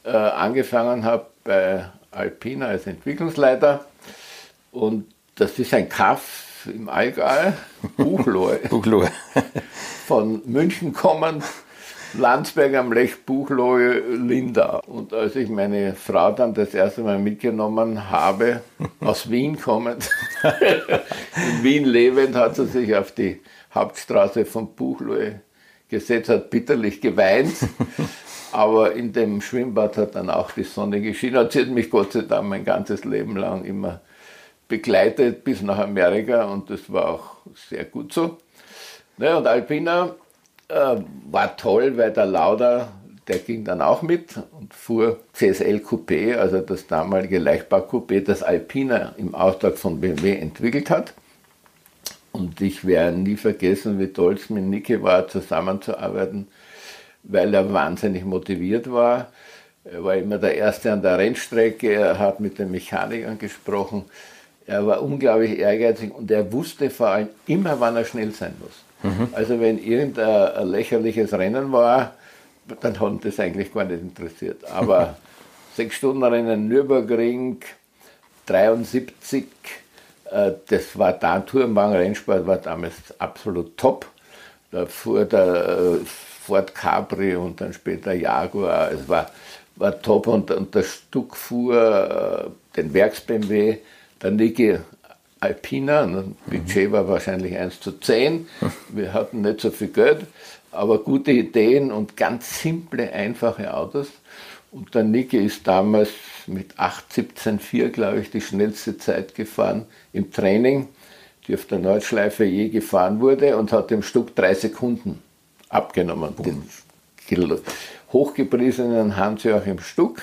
[SPEAKER 4] äh, angefangen habe bei Alpina als Entwicklungsleiter. Und das ist ein Kaff im Allgäu, Buchloe.
[SPEAKER 2] Buchloe.
[SPEAKER 4] Von München kommend, Landsberg am Lech, Buchloe, Linda. Und als ich meine Frau dann das erste Mal mitgenommen habe, aus Wien kommend, in Wien lebend, hat sie sich auf die Hauptstraße von Buchloe gesetzt, hat bitterlich geweint. Aber in dem Schwimmbad hat dann auch die Sonne geschienen. Sie hat mich Gott sei Dank mein ganzes Leben lang immer begleitet bis nach Amerika und das war auch sehr gut so. Ne, und Alpina äh, war toll, weil der Lauda, der ging dann auch mit und fuhr CSL Coupé, also das damalige Leichtbau-Coupé, das Alpina im Auftrag von BMW entwickelt hat. Und ich werde nie vergessen, wie toll es mit Niki war, zusammenzuarbeiten weil er wahnsinnig motiviert war. Er war immer der Erste an der Rennstrecke, er hat mit den Mechanikern gesprochen. Er war unglaublich ehrgeizig und er wusste vor allem immer, wann er schnell sein muss. Mhm. Also wenn irgendein lächerliches Rennen war, dann hat das eigentlich gar nicht interessiert. Aber sechs Stunden Rennen Nürburgring, 73, äh, das war da, Tourenwagen Rennsport war damals absolut top. Da fuhr der äh, Ford Capri und dann später Jaguar. Es war, war top und, und das Stück fuhr äh, den Werks-BMW, der Niki Alpina, das Budget war wahrscheinlich 1 zu 10. Wir hatten nicht so viel Geld, aber gute Ideen und ganz simple, einfache Autos. Und der Niki ist damals mit 8,17,4, glaube ich, die schnellste Zeit gefahren im Training, die auf der Nordschleife je gefahren wurde und hat im Stück drei Sekunden abgenommen. Den hochgepriesenen Hans-Joachim Stuck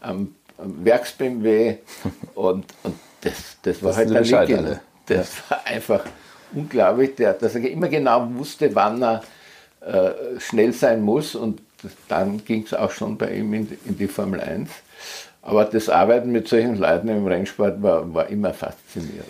[SPEAKER 4] am, am Werks-BMW und, und das, das war das halt der Legende. Das ja. war einfach unglaublich, der, dass er immer genau wusste, wann er äh, schnell sein muss und dann ging es auch schon bei ihm in, in, die Formel 1. Aber das Arbeiten mit solchen Leuten im Rennsport war, war immer faszinierend.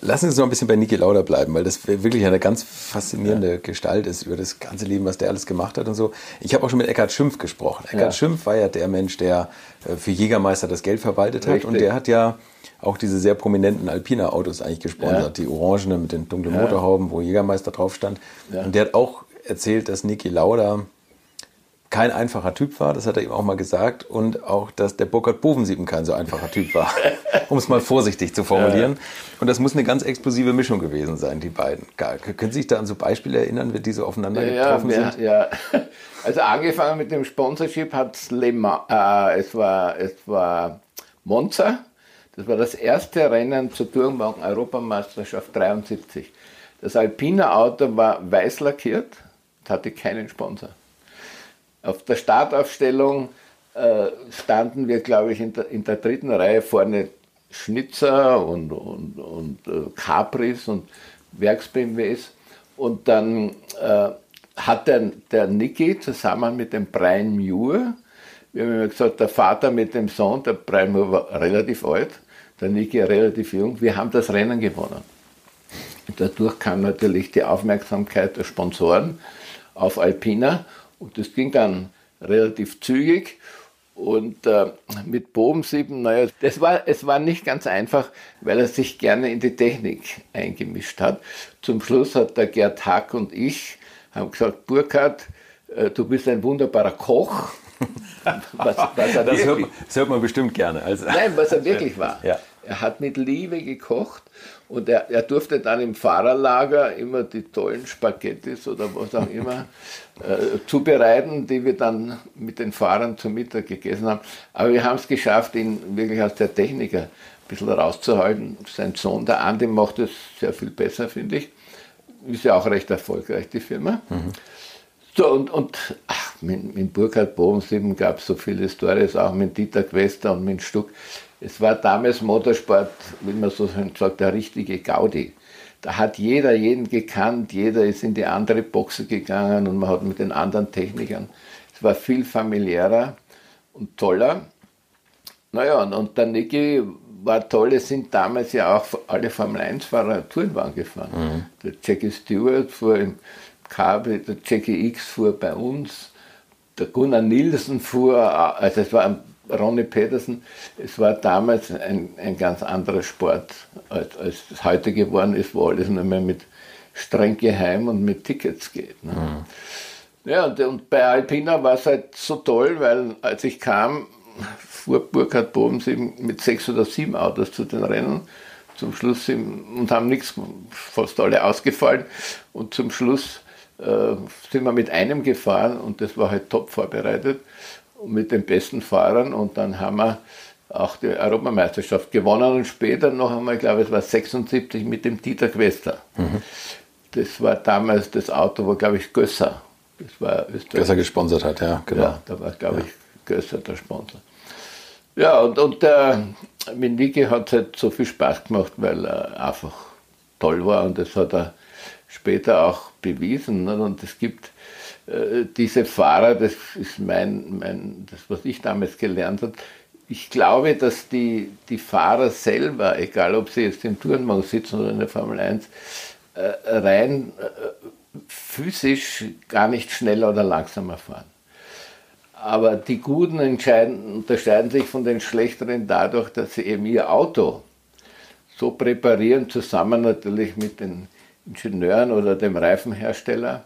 [SPEAKER 2] Lassen Sie uns noch ein bisschen bei Niki Lauda bleiben, weil das wirklich eine ganz faszinierende ja. Gestalt ist über das ganze Leben, was der alles gemacht hat und so. Ich habe auch schon mit Eckhard Schimpf gesprochen. Eckhard ja. Schimpf war ja der Mensch, der äh, für Jägermeister das Geld verwaltet Richtig. hat und der hat ja auch diese sehr prominenten Alpina-Autos eigentlich gesponsert, ja. die orangene mit den dunklen Motorhauben, wo Jägermeister drauf stand. Und der hat auch erzählt, dass Niki Lauda kein einfacher Typ war, das hat er ihm auch mal gesagt, und auch, dass der Burkhard Bovensieben kein so einfacher Typ war, um es mal vorsichtig zu formulieren. Und das muss eine ganz explosive Mischung gewesen sein, die beiden. Können Sie sich da an so Beispiele erinnern, wie diese aufeinander getroffen
[SPEAKER 4] ja,
[SPEAKER 2] sind?
[SPEAKER 4] Ja, also angefangen mit dem Sponsorship hat es äh, es war, es war Monza, das war das erste Rennen zur Tourenwagen-Europameisterschaft 73. Das Alpina Auto war weiß lackiert, hatte keinen Sponsor. Auf der Startaufstellung äh, standen wir, glaube ich, in der, in der, dritten Reihe vorne Schnitzer und, und, und äh, Capris und Werks-BMWs. Und dann äh, hat der, der Niki zusammen mit dem Brian Muir, wir haben immer gesagt, der Vater mit dem Sohn, der Brian Muir war relativ alt, der Niki relativ jung, wir haben das Rennen gewonnen. Dadurch kam natürlich die Aufmerksamkeit der Sponsoren auf Alpina und das ging dann relativ zügig. Und äh, mit Bobensieben, naja, das war, es war nicht ganz einfach, weil er sich gerne in die Technik eingemischt hat. Zum Schluss hat der Gerd Hack und ich haben gesagt, Burkhard, äh, du bist ein wunderbarer Koch.
[SPEAKER 2] was, was das, hört man, das, hört man, bestimmt gerne.
[SPEAKER 4] Also. Nein, was er wirklich war. Ja. Er hat mit Liebe gekocht und er, er, durfte dann im Fahrerlager immer die tollen Spaghettis oder was auch immer äh, zubereiten, die wir dann mit den Fahrern zum Mittag gegessen haben. Aber wir haben es geschafft, ihn wirklich als der Techniker ein bisschen rauszuhalten. Sein Sohn, der Andi, macht es sehr viel besser, finde ich. Ist ja auch recht erfolgreich, die Firma. Mhm. So, und, und ach, mit, mit Burkhard Bodensieben gab es so viele Stories, auch mit Dieter Quester und mit Stuck. Es war damals Motorsport, wie man so sagt, der richtige Gaudi. Da hat jeder jeden gekannt, jeder ist in die andere Boxe gegangen und man hat mit den anderen Technikern. Es war viel familiärer und toller. Naja, und, und der Niki war toll, es sind damals ja auch alle Formel-1-Fahrer Tourenwagen gefahren. Mhm. Der Jackie Stewart fuhr im Kabel, der Jackie X fuhr bei uns, der Gunnar Nielsen fuhr, also es war Ronny Petersen, es war damals ein, ein ganz anderer Sport, als, als es heute geworden ist, wo alles nur mehr mit streng geheim und mit Tickets geht. Ne? Mhm. Ja, und, und, bei Alpina war es halt so toll, weil als ich kam, fuhr Burkhard eben mit sechs oder sieben Autos zu den Rennen. Zum Schluss und haben nichts, fast alle ausgefallen. Und zum Schluss äh, sind wir mit einem gefahren und das war halt top vorbereitet mit den besten Fahrern und dann haben wir auch die Europameisterschaft gewonnen und später noch einmal, ich glaube es war 76 mit dem Dieter Quester. Mhm. Das war damals das Auto, wo glaube ich Gösser, das war
[SPEAKER 2] Österreich. Gösser gesponsert hat, ja,
[SPEAKER 4] genau. Ja, da war glaube ja. ich Gösser der Sponsor. Ja, und, und der mit Niki hat es halt so viel Spaß gemacht, weil er einfach toll war und das hat er später auch bewiesen. Ne? Und es gibt äh, diese Fahrer, das ist mein, mein, das, was ich damals gelernt habe. Ich glaube, dass die, die Fahrer selber, egal ob sie jetzt im Turnwagen sitzen oder in der Formel 1, äh, rein äh, physisch gar nicht schneller oder langsamer fahren. Aber die Guten unterscheiden sich von den Schlechteren dadurch, dass sie eben ihr Auto so präparieren, zusammen natürlich mit den Ingenieuren oder dem Reifenhersteller,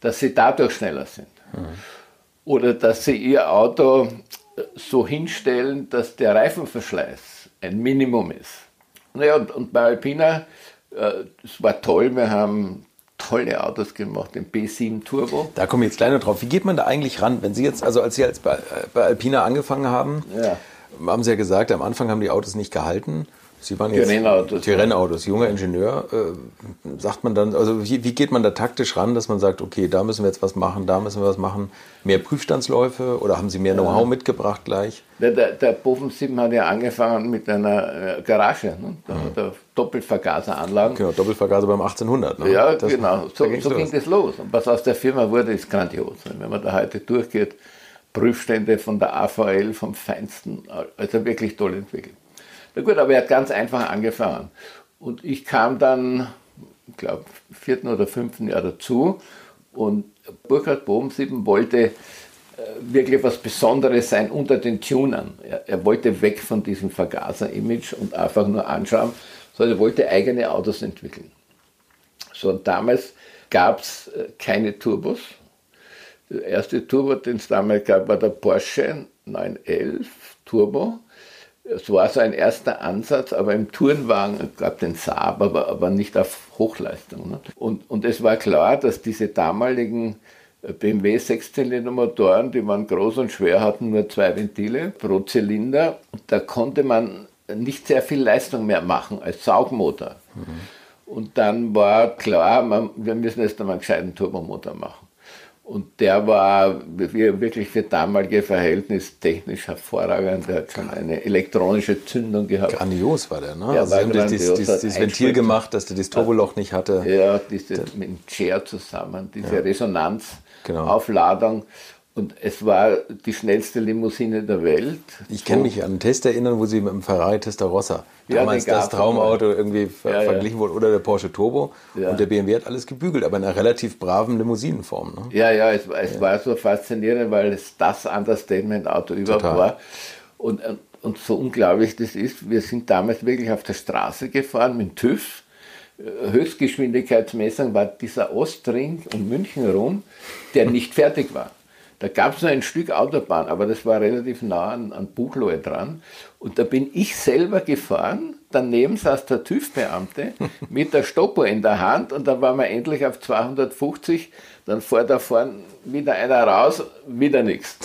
[SPEAKER 4] dass sie dadurch schneller sind. Mhm. Oder dass sie ihr Auto so hinstellen, dass der Reifenverschleiß ein Minimum ist. Naja, und, und bei Alpina, äh, das war toll, wir haben tolle Autos gemacht, den B7 Turbo.
[SPEAKER 2] Da komme ich jetzt gleich noch drauf. Wie geht man da eigentlich ran, wenn Sie jetzt, also als Sie als bei, bei Alpina angefangen haben, ja. haben Sie ja gesagt, am Anfang haben die Autos nicht gehalten. Sie waren jetzt Rennautos. Die Rennautos, junger Ingenieur. Äh, sagt man dann, also wie, wie, geht man da taktisch ran, dass man sagt, okay, da müssen wir jetzt was machen, da müssen wir was machen? Mehr Prüfstandsläufe oder haben Sie mehr Know-how ja. mitgebracht gleich?
[SPEAKER 4] Der, der, der Bofen 7 hat ja angefangen mit einer äh, Garage, ne? da mhm. der Doppelvergaseranlagen.
[SPEAKER 2] Genau, Doppelvergaser beim 1800.
[SPEAKER 4] Ne? Ja, das, genau, so, so ging das los. Und was aus der Firma wurde, ist grandios. Wenn man da heute durchgeht, Prüfstände von der AVL vom Feinsten, also wirklich toll entwickelt. Na gut, aber er hat ganz einfach angefangen. Und ich kam dann, ich glaube, vierten oder fünften Jahr dazu und Burkhard Bobensieben wollte äh, wirklich was Besonderes sein unter den Tunern. Er, er wollte weg von diesem Vergaser-Image und einfach nur anschauen, sondern er wollte eigene Autos entwickeln. So, und damals gab es äh, keine Turbos. Der erste Turbo, den es damals gab, war der Porsche 911 Turbo. Es war so ein erster Ansatz, aber im Tourenwagen, es gab den Saab, aber, aber nicht auf Hochleistung. Ne? Und, und es war klar, dass diese damaligen äh, BMW Sechszylindermotoren, die waren groß und schwer, hatten nur zwei Ventile pro Zylinder. Und da konnte man nicht sehr viel Leistung mehr machen als Saugmotor. Mhm. Und dann war klar, man, wir müssen jetzt einmal einen gescheiten Turbomotor machen. Und der war wirklich für damalige Verhältnisse technisch hervorragend. Der hat schon eine elektronische Zündung gehabt.
[SPEAKER 2] Grandios war der, ne? Ja, also sie haben dieses, dieses, dieses Ventil gemacht, dass der das Turboloch nicht hatte.
[SPEAKER 4] Ja, diese, mit dem Chair zusammen, diese ja. Resonanzaufladung. Genau. Und es war die schnellste Limousine der Welt.
[SPEAKER 2] Ich kann mich an einen Test erinnern, wo sie mit dem Ferrari Testarossa ja, damals das Traumauto irgendwie ver ja, verglichen wurde oder der Porsche Turbo. Ja. Und der BMW hat alles gebügelt, aber in einer relativ braven Limousinenform. Ne?
[SPEAKER 4] Ja, ja, es, es war so faszinierend, weil es das Understatement-Auto überhaupt Total. war. Und, und so unglaublich das ist, wir sind damals wirklich auf der Straße gefahren mit TÜV. Höchstgeschwindigkeitsmessung war dieser Ostring um München rum, der nicht fertig war. Da gab es noch ein Stück Autobahn, aber das war relativ nah an, an Buchloe dran. Und da bin ich selber gefahren. Daneben saß der TÜV-Beamte mit der Stoppuhr in der Hand und dann waren wir endlich auf 250. Dann fährt da vorne wieder einer raus, wieder nichts.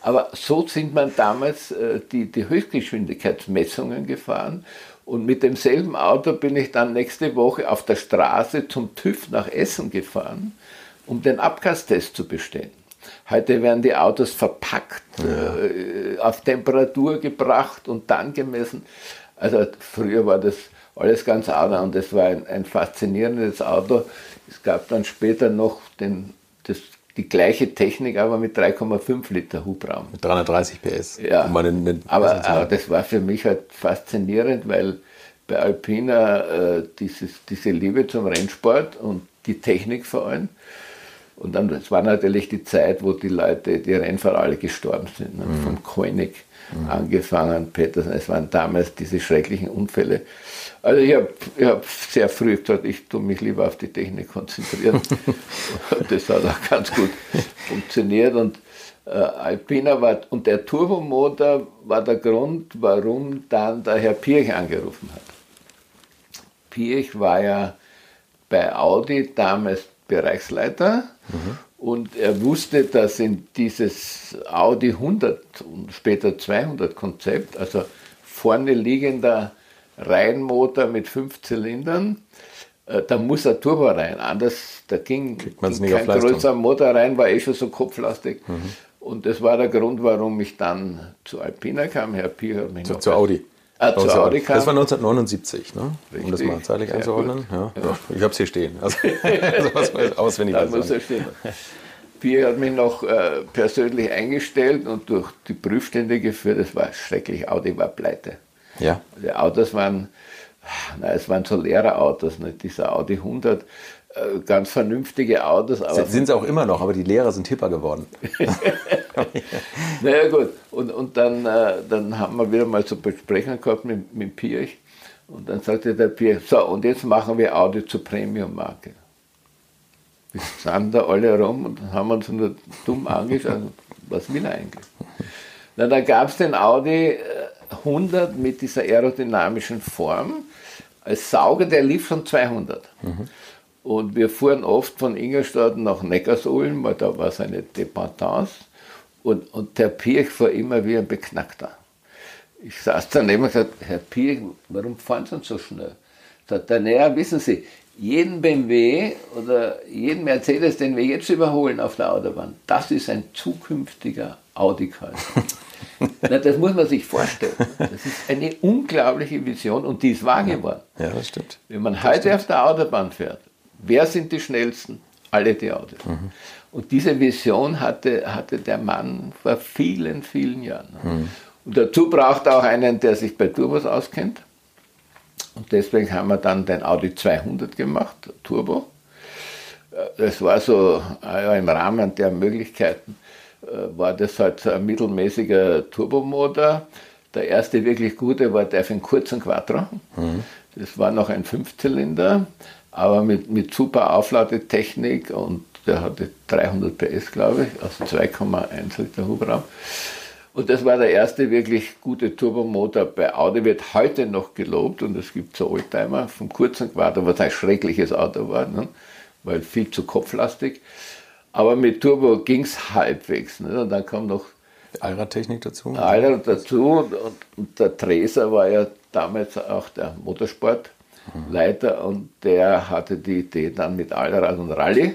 [SPEAKER 4] Aber so sind man damals äh, die, die Höchstgeschwindigkeitsmessungen gefahren. Und mit demselben Auto bin ich dann nächste Woche auf der Straße zum TÜV nach Essen gefahren, um den Abgastest zu bestehen. Heute werden die Autos verpackt, ja. äh, auf Temperatur gebracht und dann gemessen. Also früher war das alles ganz anders und das war ein, ein faszinierendes Auto. Es gab dann später noch den, das, die gleiche Technik, aber mit 3,5 Liter Hubraum.
[SPEAKER 2] Mit 330 PS.
[SPEAKER 4] Ja, den, den aber, aber, das war für mich halt faszinierend, weil bei Alpina äh, dieses, diese Liebe zum Rennsport und die Technik vor allem Und dann, es war natürlich die Zeit, wo die Leute, die Rennfahrer alle gestorben sind. Ne? Mhm. Vom Koenig mhm. angefangen, Petersen, es waren damals diese schrecklichen Unfälle. Also ich habe hab sehr früh gesagt, ich tue mich lieber auf die Technik konzentrieren. das hat auch ganz gut funktioniert. Und äh, Alpina war, und der Turbomotor war der Grund, warum dann der Herr Pirch angerufen hat. Pirch war ja bei Audi damals Bereichsleiter mhm. und er wusste, dass in dieses Audi 100 und später 200 Konzept, also vorne liegender Reihenmotor mit fünf Zylindern, äh, da muss ein Turbo rein, anders, da ging, ging kein größerer Motor rein, war eh schon so kopflastig. Mhm. Und das war der Grund, warum ich dann zu Alpina kam. Herr Pier hat mich
[SPEAKER 6] zu, noch zu Audi. Ah, zu Audi kam. Das war 1979, ne? um das mal zeitlich einzuordnen. Ja, ja. Ich habe es hier stehen. Also, also was auswendig
[SPEAKER 4] da muss er stehen. Pier hat mich noch äh, persönlich eingestellt und durch die Prüfstände geführt. Das war schrecklich. Audi war pleite. Ja. Die Autos waren, na, es waren so leere Autos. Ne? Dieser Audi 100 äh, ganz vernünftige Autos.
[SPEAKER 6] Aber sind sie auch immer noch, aber die Lehrer sind hipper geworden.
[SPEAKER 4] naja gut, und, und dann, äh, dann haben wir wieder mal so Besprechungen gehabt mit, mit Pirch und dann sagte der Pirch, so und jetzt machen wir Audi zur Premium-Marke. Wir standen da alle rum und haben uns nur dumm angeschaut, was will er eigentlich? Na, dann gab es den Audi 100 äh, mit dieser aerodynamischen Form als Sauger, der lief schon 200. Mhm. Und wir fuhren oft von Ingolstadt nach Neckarsulm, weil da war seine Dependance. Und, und der Pirch fuhr immer wie ein Beknackter. Ich saß daneben und gesagt, Herr Pirch, warum fahren Sie so schnell? Sagt er, naja, wissen Sie, jeden BMW oder jeden Mercedes, den wir jetzt überholen auf der Autobahn, das ist ein zukünftiger Audi-Käufer. das muss man sich vorstellen. Das ist eine unglaubliche Vision und die ist wahr geworden.
[SPEAKER 6] Ja, das stimmt.
[SPEAKER 4] Wenn man das heute stimmt. auf der Autobahn fährt Wer sind die schnellsten? Alle die Autos. Mhm. Und diese Vision hatte, hatte der Mann vor vielen, vielen Jahren. Mhm. Und dazu braucht er auch einen, der sich bei Turbos auskennt. Und deswegen haben wir dann den Audi 200 gemacht, Turbo. Das war so ja, im Rahmen der Möglichkeiten, äh, war das halt so ein mittelmäßiger Turbomotor. Der erste wirklich gute war der für einen kurzen Quattro. Mhm. Das war noch ein Fünfzylinder aber mit, mit super Aufladetechnik und der hatte 300 PS, glaube ich, also 2,1 Liter Hubraum. Und das war der erste wirklich gute Turbomotor bei Audi, wird heute noch gelobt und es gibt so Oldtimer vom kurzen Quader, was ein schreckliches Auto war, ne? weil viel zu kopflastig. Aber mit Turbo ging es halbwegs. Ne? Und dann kam noch
[SPEAKER 6] Allradtechnik dazu.
[SPEAKER 4] Allrad dazu und, und, und der Treser war ja damals auch der Motorsport Leiter und der hatte die Idee dann mit Allrad und Rallye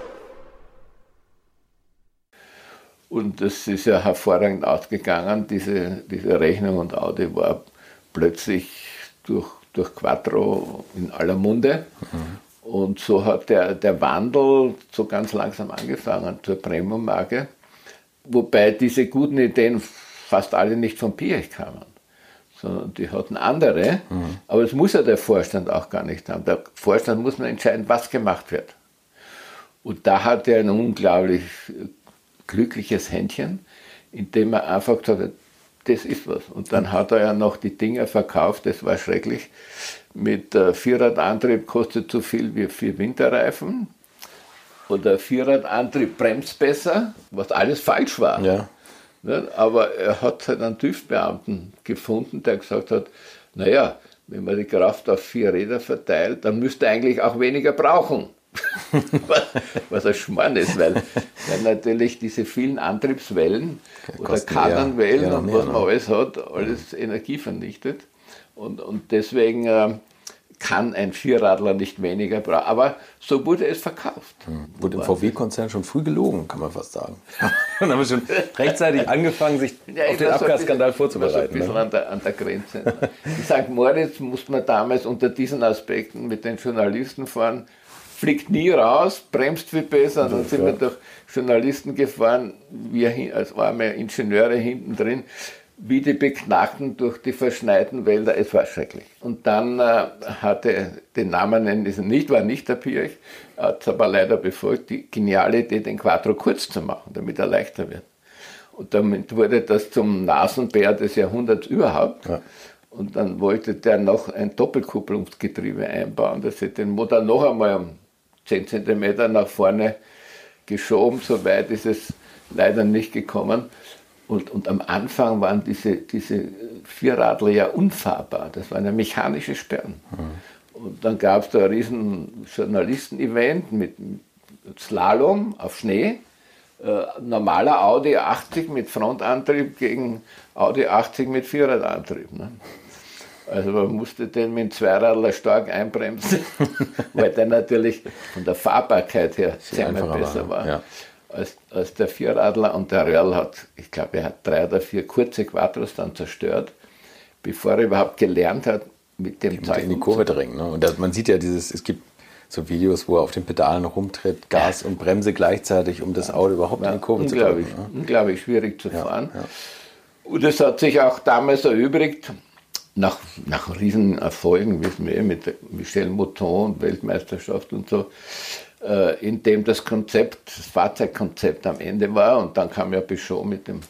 [SPEAKER 4] Und das ist ja hervorragend ausgegangen. Diese, diese Rechnung und Audi war plötzlich durch, durch Quattro in aller Munde. Mhm. Und so hat der, der Wandel so ganz langsam angefangen zur Premium-Marke. Wobei diese guten Ideen fast alle nicht von Piech kamen, sondern die hatten andere. Mhm. Aber das muss ja der Vorstand auch gar nicht haben. Der Vorstand muss nur entscheiden, was gemacht wird. Und da hat er ein unglaublich glückliches Händchen, indem er einfach gesagt hat, das ist was. Und dann hat er ja noch die Dinger verkauft, das war schrecklich. Mit äh, Vierradantrieb kostet so viel wie vier Winterreifen. Oder Vierradantrieb bremst besser, was alles falsch war. Ja. Aber er hat halt einen TÜV-Beamten gefunden, der gesagt hat, naja, wenn man die Kraft auf vier Räder verteilt, dann müsste er eigentlich auch weniger brauchen. was ein Schmarrn ist, weil, weil natürlich diese vielen Antriebswellen oder Kadernwellen und was man alles hat, alles Energie vernichtet. Und, und deswegen äh, kann ein Vierradler nicht weniger brauchen. Aber so wurde es verkauft.
[SPEAKER 2] Hm. Wurde im VW-Konzern schon früh gelogen, kann man fast sagen. Und haben wir schon rechtzeitig angefangen, sich ja, auf den Abgasskandal vorzubereiten.
[SPEAKER 4] ein bisschen ne? an, der, an der Grenze. In St. Moritz musste man damals unter diesen Aspekten mit den Journalisten fahren, fliegt nie raus, bremst viel besser. Und dann sind wir durch Journalisten gefahren, wir als arme Ingenieure hinten drin, wie die Beknackten durch die verschneiten Wälder. Es war schrecklich. Und dann äh, hatte, den Namen nennen ist nicht, war nicht der Pirch, hat es aber leider befolgt, die geniale Idee, den Quattro kurz zu machen, damit er leichter wird. Und damit wurde das zum Nasenbär des Jahrhunderts überhaupt. Ja. Und dann wollte der noch ein Doppelkupplungsgetriebe einbauen. Das hätte den Motor noch einmal um 10 cm nach vorne geschoben. So weit ist es leider nicht gekommen. Und, und am Anfang waren diese, diese Vierradler ja unfahrbar. Das waren ja mechanische Sperren. Mhm. Und dann gab es da ein riesen Journalisten-Event mit Slalom auf Schnee. Äh, normaler Audi 80 mit Frontantrieb gegen Audi 80 mit Vierradantrieb. Ne? Also man musste den mit dem Zweiradler stark einbremsen, weil der natürlich von der Fahrbarkeit her zehnmal besser war. Ja. Als, als der Vierradler und der Röhrl hat, ich glaube, er hat drei oder vier kurze Quattros dann zerstört, bevor er überhaupt gelernt hat, mit dem
[SPEAKER 2] Zeug in die Kurve drängen. Ne? Und das, man sieht ja dieses, es gibt so Videos, wo er auf den Pedalen rumtritt, Gas und Bremse gleichzeitig, um das Auto überhaupt in die Kurve zu bringen.
[SPEAKER 4] Ne? Unglaublich schwierig zu fahren. Ja, und es hat sich auch damals erübrigt, nach, nach Riesenerfolgen, wissen wir, mit Michel Mouton und Weltmeisterschaft und so, äh, in dem das Konzept, das Fahrzeugkonzept am Ende war und dann kam ja Peugeot mit dem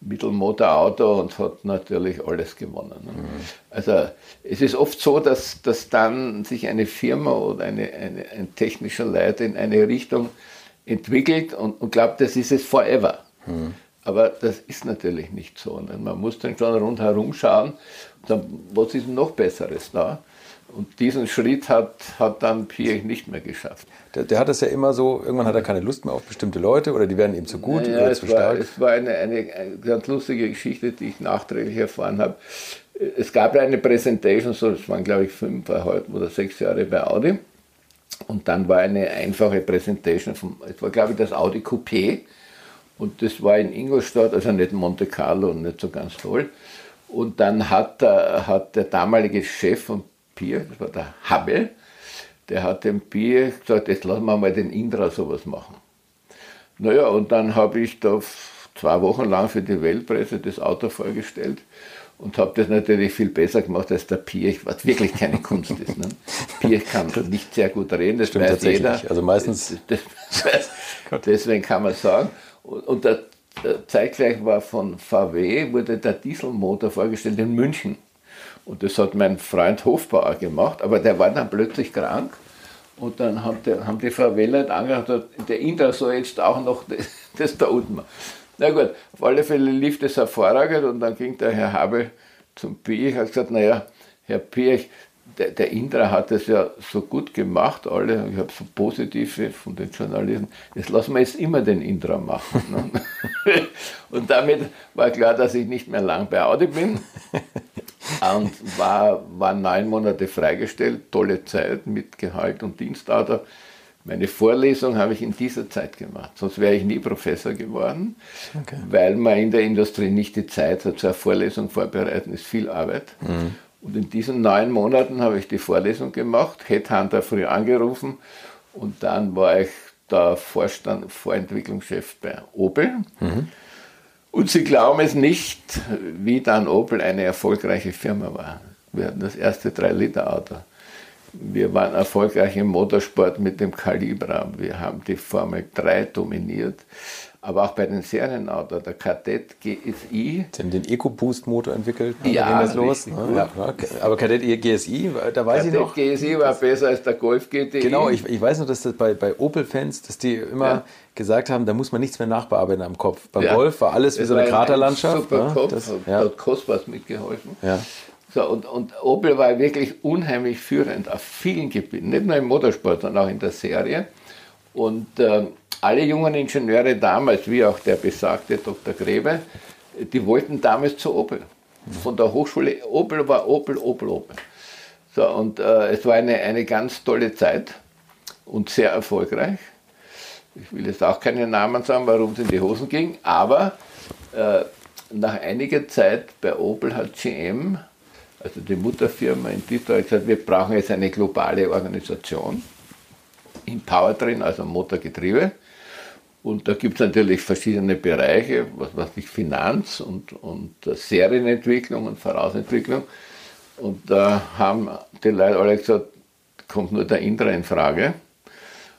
[SPEAKER 4] Mittelmotorauto und hat natürlich alles gewonnen. Ne? Mhm. Also es ist oft so, dass, dass dann sich eine Firma oder eine, eine, ein technischer Leiter in eine Richtung entwickelt und, und glaubt, das ist es forever. Mhm. Aber das ist natürlich nicht so. Ne? Man muss dann schon rundherum schauen, dann, was ist noch Besseres da? Und diesen Schritt hat, hat dann Pierre nicht mehr geschafft.
[SPEAKER 2] Der, der, hat das ja immer so, irgendwann hat er keine Lust mehr auf bestimmte Leute oder die werden ihm zu gut
[SPEAKER 4] naja,
[SPEAKER 2] oder
[SPEAKER 4] zu war, stark. Es war eine, eine, eine, ganz lustige Geschichte, die ich nachträglich erfahren habe. Es gab eine Präsentation, so, das waren glaube ich fünf oder sechs Jahre bei Audi. Und dann war eine einfache Präsentation, von, es war glaube ich das Audi Coupé und das war in Ingolstadt, also nicht Monte Carlo und nicht so ganz toll. Und dann hat, hat der damalige Chef von Pier, das war der Habel, der hat dem Pier gesagt, jetzt lassen wir mal den Indra sowas machen. Naja, und dann habe ich da zwei Wochen lang für die Weltpresse das Auto vorgestellt und habe das natürlich viel besser gemacht als der Piech, was wirklich keine Kunst ist. Ne? Piech kann nicht sehr gut reden, das Stimmt weiß jeder.
[SPEAKER 2] Also meistens.
[SPEAKER 4] Das, das, deswegen kann man sagen. Und der, zeitgleich war von VW, wurde der Dieselmotor vorgestellt in München. Und das hat mein Freund Hofbauer gemacht, aber der war dann plötzlich krank. Und dann haben die, haben die VW-Leute angehört, der Indra soll jetzt auch noch das, das da unten machen. Na gut, auf alle Fälle lief das hervorragend und dann ging der Herr Habel zum Piech und hat gesagt, naja, Herr Piech, der, der Indra hat es ja so gut gemacht, alle, ich habe so positive von den Journalisten, jetzt lassen wir jetzt immer den Indra machen. Ne? und damit war klar, dass ich nicht mehr lang bei Audi bin und war, war neun Monate freigestellt, tolle Zeit mit Gehalt und Dienstauto. Meine Vorlesung habe ich in dieser Zeit gemacht, sonst wäre ich nie Professor geworden, okay. weil man in der Industrie nicht die Zeit hat, so eine Vorlesung vorbereiten, ist viel Arbeit. Mhm. Und in diesen neun Monaten habe ich die Vorlesung gemacht, Headhunter früh angerufen und dann war ich der Vorstand, Vorentwicklungschef bei Opel. Mhm. Und Sie glauben es nicht, wie dann Opel eine erfolgreiche Firma war. Wir hatten das erste 3-Liter-Auto. Wir waren erfolgreich im Motorsport mit dem Calibra. Wir haben die Formel 3 dominiert. Aber auch bei den Serienautos, der Kadett GSI.
[SPEAKER 2] Sie haben den EcoBoost-Motor entwickelt.
[SPEAKER 4] Ja,
[SPEAKER 2] das los. Ja. Aber Kadett GSI, da weiß Kadett ich noch.
[SPEAKER 4] GSI war besser als der Golf GTI.
[SPEAKER 2] Genau, ich, ich weiß noch, dass das bei, bei Opel-Fans, dass die immer ja. gesagt haben, da muss man nichts mehr nachbearbeiten am Kopf. Beim ja. Golf war alles wie so eine Kraterlandschaft.
[SPEAKER 4] Super ne? Kopf, das, ja. hat Kostbars mitgeholfen. Ja. So, und, und Opel war wirklich unheimlich führend auf vielen Gebieten, nicht nur im Motorsport, sondern auch in der Serie. Und äh, alle jungen Ingenieure damals, wie auch der besagte Dr. Grebe, die wollten damals zu Opel. Von der Hochschule Opel war Opel, Opel, Opel. So, und äh, es war eine, eine ganz tolle Zeit und sehr erfolgreich. Ich will jetzt auch keine Namen sagen, warum es in die Hosen ging, aber äh, nach einiger Zeit bei Opel hat GM also die Mutterfirma in Detroit, gesagt, wir brauchen jetzt eine globale Organisation im Powertrain, also Motorgetriebe. Und da gibt es natürlich verschiedene Bereiche, was weiß ich, Finanz und, und Serienentwicklung und Vorausentwicklung. Und da haben die Leute alle gesagt, kommt nur der Indra in Frage.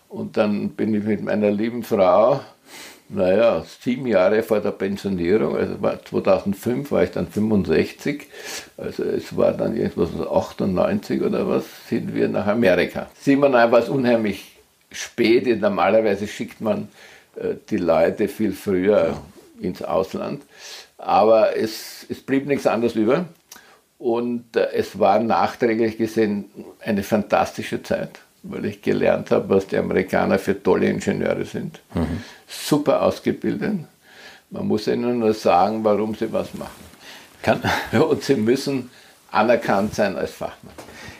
[SPEAKER 4] Und dann bin ich mit meiner lieben Frau naja, sieben Jahre vor der Pensionierung, also 2005 war ich dann 65, also es war dann irgendwas 98 oder was, sind wir nach Amerika. 97 war es unheimlich spät, normalerweise schickt man äh, die Leute viel früher ins Ausland, aber es, es blieb nichts anderes über und äh, es war nachträglich gesehen eine fantastische Zeit weil ich gelernt habe, was die Amerikaner für tolle Ingenieure sind. Mhm. Super ausgebildet. Man muss ihnen nur sagen, warum sie was machen. Kann, ja, und sie müssen anerkannt sein als Fachmann.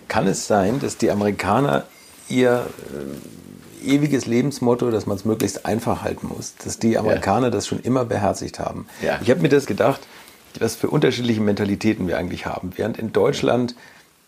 [SPEAKER 2] Kann es sein, dass die Amerikaner ihr äh, ewiges Lebensmotto, dass man es möglichst einfach halten muss, dass die Amerikaner ja. das schon immer beherzigt haben? Ja. Ich habe mir das gedacht, was für unterschiedliche Mentalitäten wir eigentlich haben. Während in Deutschland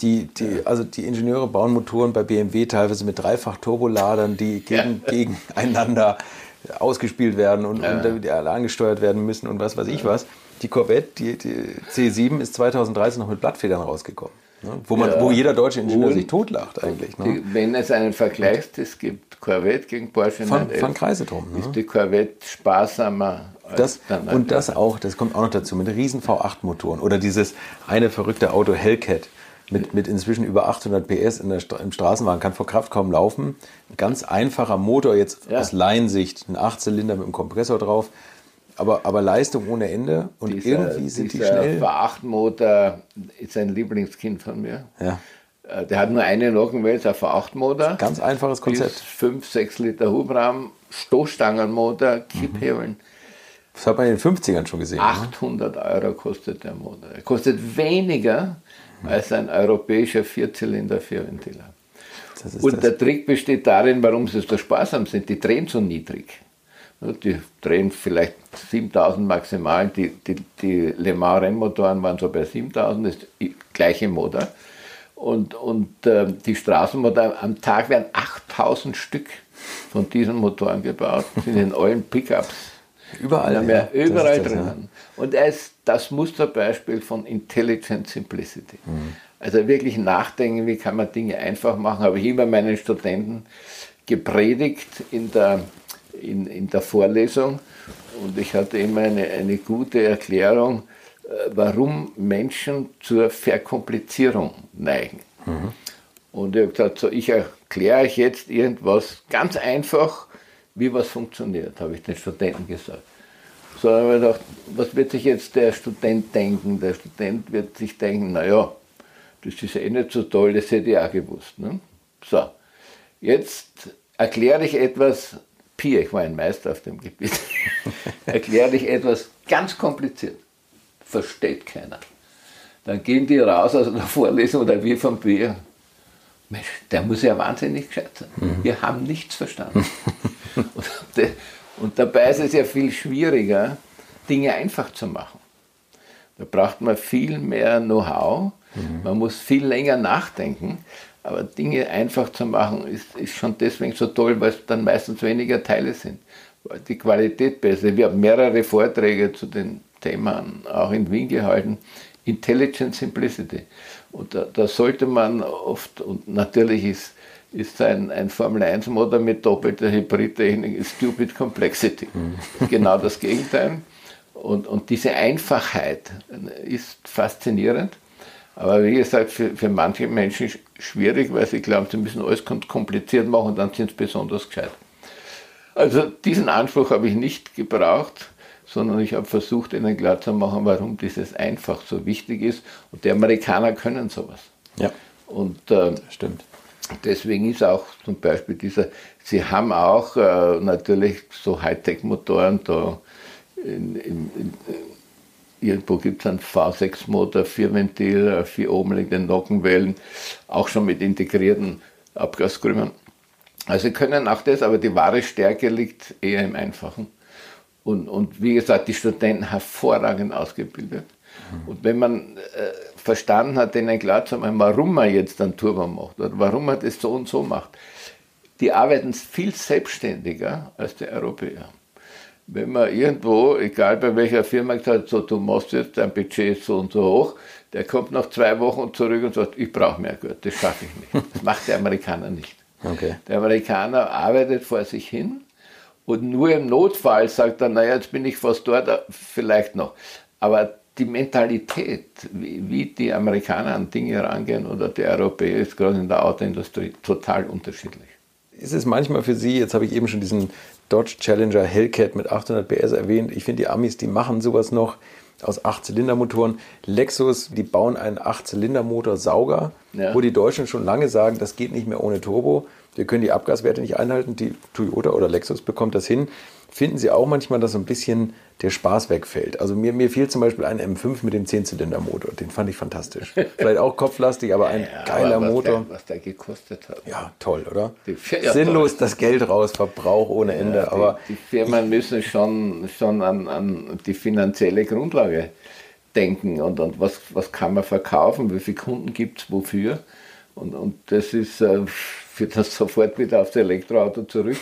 [SPEAKER 2] die, die, also die Ingenieure bauen Motoren bei BMW teilweise mit dreifach Turboladern, die gegen, ja. gegeneinander ausgespielt werden und, ja. und angesteuert werden müssen und was weiß ich was. Die Corvette, die, die C7, ist 2013 noch mit Blattfedern rausgekommen. Ne? Wo, man, ja. wo jeder deutsche Ingenieur und sich totlacht eigentlich. Ne?
[SPEAKER 4] Die, wenn es einen Vergleichstest gibt, Corvette gegen Porsche
[SPEAKER 2] von, von Kreise drum,
[SPEAKER 4] ne? ist die Corvette sparsamer
[SPEAKER 2] das, und das auch, das kommt auch noch dazu, mit riesen V8-Motoren oder dieses eine verrückte Auto Hellcat mit, mit inzwischen über 800 PS in der, im Straßenwagen, kann vor Kraft kaum laufen. Ein ganz einfacher Motor, jetzt ja. aus Laiensicht, ein 8-Zylinder mit einem Kompressor drauf. Aber, aber Leistung ohne Ende und dieser, irgendwie sind die schnell.
[SPEAKER 4] Der V8-Motor ist ein Lieblingskind von mir. Ja. Äh, der hat nur eine Nockenwelt, ein V8-Motor.
[SPEAKER 2] Ganz einfaches Konzept.
[SPEAKER 4] 5, 6 Liter Hubraum, Stoßstangenmotor, Kipphebeln.
[SPEAKER 2] Das hat man in den 50ern schon gesehen.
[SPEAKER 4] 800 ne? Euro kostet der Motor. Er kostet weniger als ein europäischer Vierzylinder-Vierventiler. Und das. der Trick besteht darin, warum sie so sparsam sind. Die drehen so niedrig. Die drehen vielleicht 7000 maximal. Die, die, die Le Mans Rennmotoren waren so bei 7000, das ist gleiche Motor. Und, und äh, die Straßenmotoren am Tag werden 8000 Stück von diesen Motoren gebaut, sind in allen Pickups.
[SPEAKER 2] Überall.
[SPEAKER 4] Ja, überall das, drinnen. Ja. Und er ist das Musterbeispiel von Intelligent Simplicity. Mhm. Also wirklich nachdenken, wie kann man Dinge einfach machen, habe ich immer meinen Studenten gepredigt in der, in, in der Vorlesung. Und ich hatte immer eine, eine gute Erklärung, warum Menschen zur Verkomplizierung neigen. Mhm. Und ich habe gesagt, so, ich erkläre euch jetzt irgendwas ganz einfach, wie was funktioniert, habe ich den Studenten gesagt. So habe ich gedacht, was wird sich jetzt der Student denken? Der Student wird sich denken, naja, das ist eh nicht so toll, das hätte ich auch gewusst. Ne? So, jetzt erkläre ich etwas, Pier, ich war ein Meister auf dem Gebiet, erkläre ich etwas ganz kompliziert. Versteht keiner. Dann gehen die raus aus der Vorlesung oder wir vom Bier. Mensch, der muss ja wahnsinnig gescheit sein. Mhm. Wir haben nichts verstanden. und, und dabei ist es ja viel schwieriger, Dinge einfach zu machen. Da braucht man viel mehr Know-how, mhm. man muss viel länger nachdenken, aber Dinge einfach zu machen ist, ist schon deswegen so toll, weil es dann meistens weniger Teile sind, die Qualität besser. Wir haben mehrere Vorträge zu den Themen auch in Wien gehalten. Intelligent Simplicity. Und da, da sollte man oft, und natürlich ist, ist ein, ein Formel-1-Motor mit doppelter Hybridtechnik Stupid Complexity. Mhm. Genau das Gegenteil. Und, und diese Einfachheit ist faszinierend. Aber wie gesagt, für, für manche Menschen schwierig, weil sie glauben, sie müssen alles kompliziert machen dann sind sie besonders gescheit. Also diesen Anspruch habe ich nicht gebraucht sondern ich habe versucht, ihnen klarzumachen, warum dieses einfach so wichtig ist. Und die Amerikaner können sowas.
[SPEAKER 2] Ja.
[SPEAKER 4] Und äh,
[SPEAKER 2] stimmt.
[SPEAKER 4] Deswegen ist auch zum Beispiel dieser, sie haben auch äh, natürlich so Hightech-Motoren da. In, in, in, irgendwo gibt es einen V6-Motor, vier Ventil, vier oben liegende Nockenwellen, auch schon mit integrierten Abgaskrümmern. Also können auch das, aber die wahre Stärke liegt eher im Einfachen. Und, und wie gesagt, die Studenten hervorragend ausgebildet. Mhm. Und wenn man äh, verstanden hat, denen klar zu machen, warum man jetzt einen Turbo macht oder warum man das so und so macht, die arbeiten viel selbstständiger als die Europäer. Wenn man irgendwo, egal bei welcher Firma, gesagt hat, so, du machst jetzt dein Budget so und so hoch, der kommt nach zwei Wochen zurück und sagt, ich brauche mehr Geld, das schaffe ich nicht. Das macht der Amerikaner nicht.
[SPEAKER 2] Okay.
[SPEAKER 4] Der Amerikaner arbeitet vor sich hin und nur im Notfall sagt er, naja, jetzt bin ich fast dort, äh, vielleicht noch. Aber die Mentalität, wie, wie die Amerikaner an Dinge rangehen oder die Europäer, ist gerade in der Autoindustrie total unterschiedlich.
[SPEAKER 2] Ist es manchmal für Sie, jetzt habe ich eben schon diesen Dodge Challenger Hellcat mit 800 PS erwähnt, ich finde die Amis, die machen sowas noch aus 8-Zylinder-Motoren. Lexus, die bauen einen 8-Zylinder-Motor Sauger, ja. wo die Deutschen schon lange sagen, das geht nicht mehr ohne Turbo. Wir können die Abgaswerte nicht einhalten. Die Toyota oder Lexus bekommt das hin. Finden Sie auch manchmal, dass so ein bisschen der Spaß wegfällt? Also mir, mir fehlt zum Beispiel ein M5 mit dem 10-Zylinder-Motor. Den fand ich fantastisch. Vielleicht auch kopflastig, aber ein ja, geiler
[SPEAKER 4] aber was
[SPEAKER 2] Motor.
[SPEAKER 4] Der, was der gekostet hat.
[SPEAKER 2] Ja, toll, oder?
[SPEAKER 4] Ja,
[SPEAKER 2] Sinnlos das Geld raus, Verbrauch ohne Ende.
[SPEAKER 4] Ja, die,
[SPEAKER 2] aber
[SPEAKER 4] die Firmen müssen schon, schon an, an die finanzielle Grundlage denken und, und was, was kann man verkaufen, wie viele Kunden gibt es wofür. Und, und das ist... Äh, führt das sofort wieder aufs Elektroauto zurück.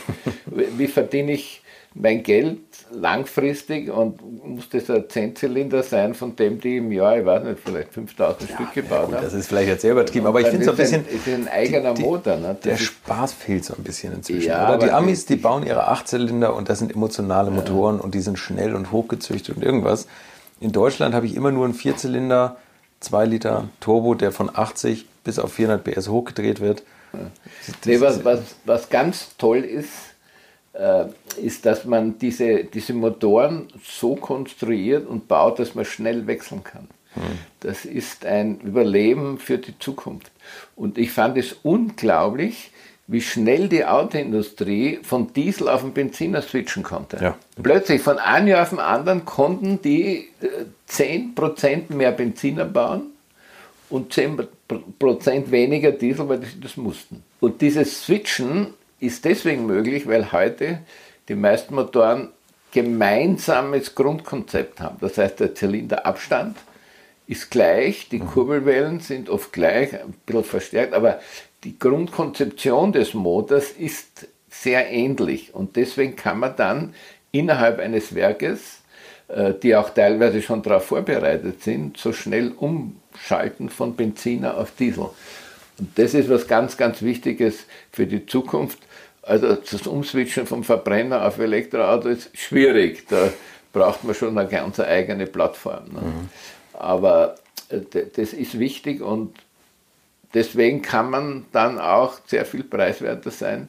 [SPEAKER 4] Wie verdiene ich mein Geld langfristig und muss das ein Zehnzylinder sein, von dem die im Jahr, ich weiß nicht, vielleicht 5000 ja, Stück gebaut ja, haben?
[SPEAKER 2] Das ist vielleicht jetzt sehr übertrieben, aber ich finde so ein bisschen.
[SPEAKER 4] Ist ein eigener
[SPEAKER 2] die,
[SPEAKER 4] Motor. Ne?
[SPEAKER 2] Der Spaß fehlt so ein bisschen inzwischen.
[SPEAKER 4] Ja,
[SPEAKER 2] oder? Die Amis, die bauen ihre Achtzylinder und das sind emotionale Motoren ja. und die sind schnell und hochgezüchtet und irgendwas. In Deutschland habe ich immer nur einen Vierzylinder, 2 Liter Turbo, der von 80 bis auf 400 PS hochgedreht wird.
[SPEAKER 4] Nee, was, was, was ganz toll ist, äh, ist, dass man diese, diese Motoren so konstruiert und baut, dass man schnell wechseln kann. Hm. Das ist ein Überleben für die Zukunft. Und ich fand es unglaublich, wie schnell die Autoindustrie von Diesel auf den Benziner switchen konnte.
[SPEAKER 2] Ja.
[SPEAKER 4] Plötzlich von einem Jahr auf den anderen konnten die 10% äh, mehr Benziner bauen und 10% weniger Diesel, weil sie das mussten. Und dieses Switchen ist deswegen möglich, weil heute die meisten Motoren gemeinsames Grundkonzept haben. Das heißt, der Zylinderabstand ist gleich, die mhm. Kurbelwellen sind oft gleich, ein bisschen verstärkt, aber die Grundkonzeption des Motors ist sehr ähnlich und deswegen kann man dann innerhalb eines Werkes, äh, die auch teilweise schon darauf vorbereitet sind, so schnell umschalten von Benziner auf Diesel. Und das ist was ganz, ganz Wichtiges für die Zukunft. Also das Umswitchen vom Verbrenner auf Elektroauto ist schwierig. Da braucht man schon eine ganz eigene Plattform. Ne? Mhm. Aber äh, das ist wichtig und deswegen kann man dann auch sehr viel preiswerter sein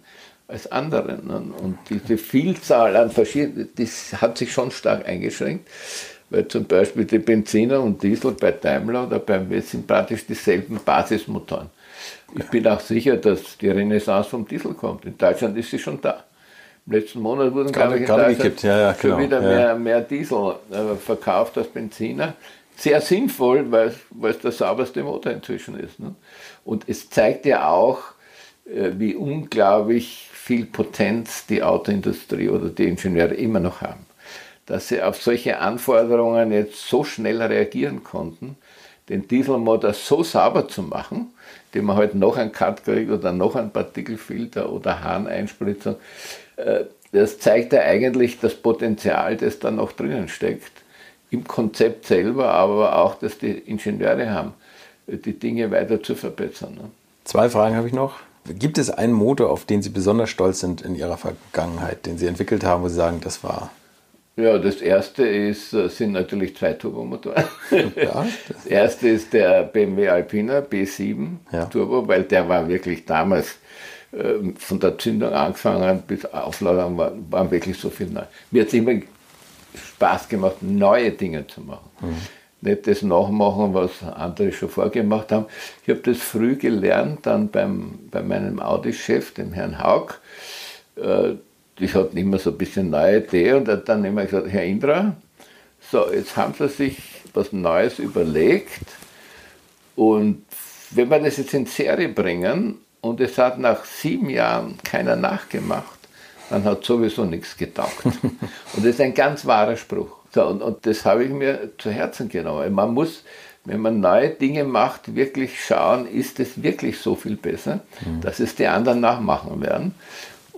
[SPEAKER 4] als andere. Ne? Und diese Vielzahl an verschiedenen, das hat sich schon stark eingeschränkt, weil zum Beispiel die Benziner und Diesel bei Daimler oder BMW sind praktisch dieselben Basismotoren. Ich bin auch sicher, dass die Renaissance vom Diesel kommt. In Deutschland ist sie schon da. Im letzten Monat wurden
[SPEAKER 2] gerade,
[SPEAKER 4] ich, in Deutschland.
[SPEAKER 2] Ja, ja,
[SPEAKER 4] schon
[SPEAKER 2] genau.
[SPEAKER 4] wieder
[SPEAKER 2] Ja.
[SPEAKER 4] mehr, mehr Diesel äh, verkauft als Benziner. Sehr sinnvoll, weil, weil es der sauberste Motor inzwischen ist. Ne? Und es zeigt ja auch, äh, wie unglaublich viel Potenz die Autoindustrie oder die Ingenieure immer noch haben. Dass sie auf solche Anforderungen jetzt so schnell reagieren konnten, den Dieselmotor so sauber zu machen, den man halt noch einen Cut kriegt oder noch einen Partikelfilter oder Harneinspritzung. Äh, Das zeigt ja eigentlich das Potenzial, das da noch drinnen steckt. Im Konzept selber, aber auch, dass die Ingenieure haben, die Dinge weiter zu verbessern. ne?
[SPEAKER 2] Zwei Fragen habe ich noch. Gibt es einen Motor, auf den Sie besonders stolz sind in Ihrer Vergangenheit, den Sie entwickelt haben, wo Sie sagen, das war.
[SPEAKER 4] Ja, das erste ist, äh, sind natürlich zwei Turbomotoren.
[SPEAKER 2] Ja,
[SPEAKER 4] Das erste ist der BMW Alpina B7
[SPEAKER 2] Ja.
[SPEAKER 4] Turbo, weil der war wirklich damals ähm, von der Zündung angefangen bis Aufladung war, waren wirklich so viel neu. Mir hat es immer Spaß gemacht, neue Dinge zu machen. Nicht das nachmachen, was andere schon vorgemacht haben. Ich habe das früh gelernt, dann beim, bei meinem Audi-Chef, dem Herrn Haug. Äh, ich hatte immer so ein bisschen neue Idee und hat dann immer gesagt, Herr Indra, so, jetzt haben Sie sich was Neues überlegt und wenn wir das jetzt in Serie bringen und es hat nach sieben Jahren keiner nachgemacht, dann hat sowieso nichts getaugt. und das ist ein ganz wahrer Spruch. So, und, und das habe ich mir zu Herzen genommen. Man muss, wenn man neue Dinge macht, wirklich schauen, ist es wirklich so viel besser, dass es die anderen nachmachen werden.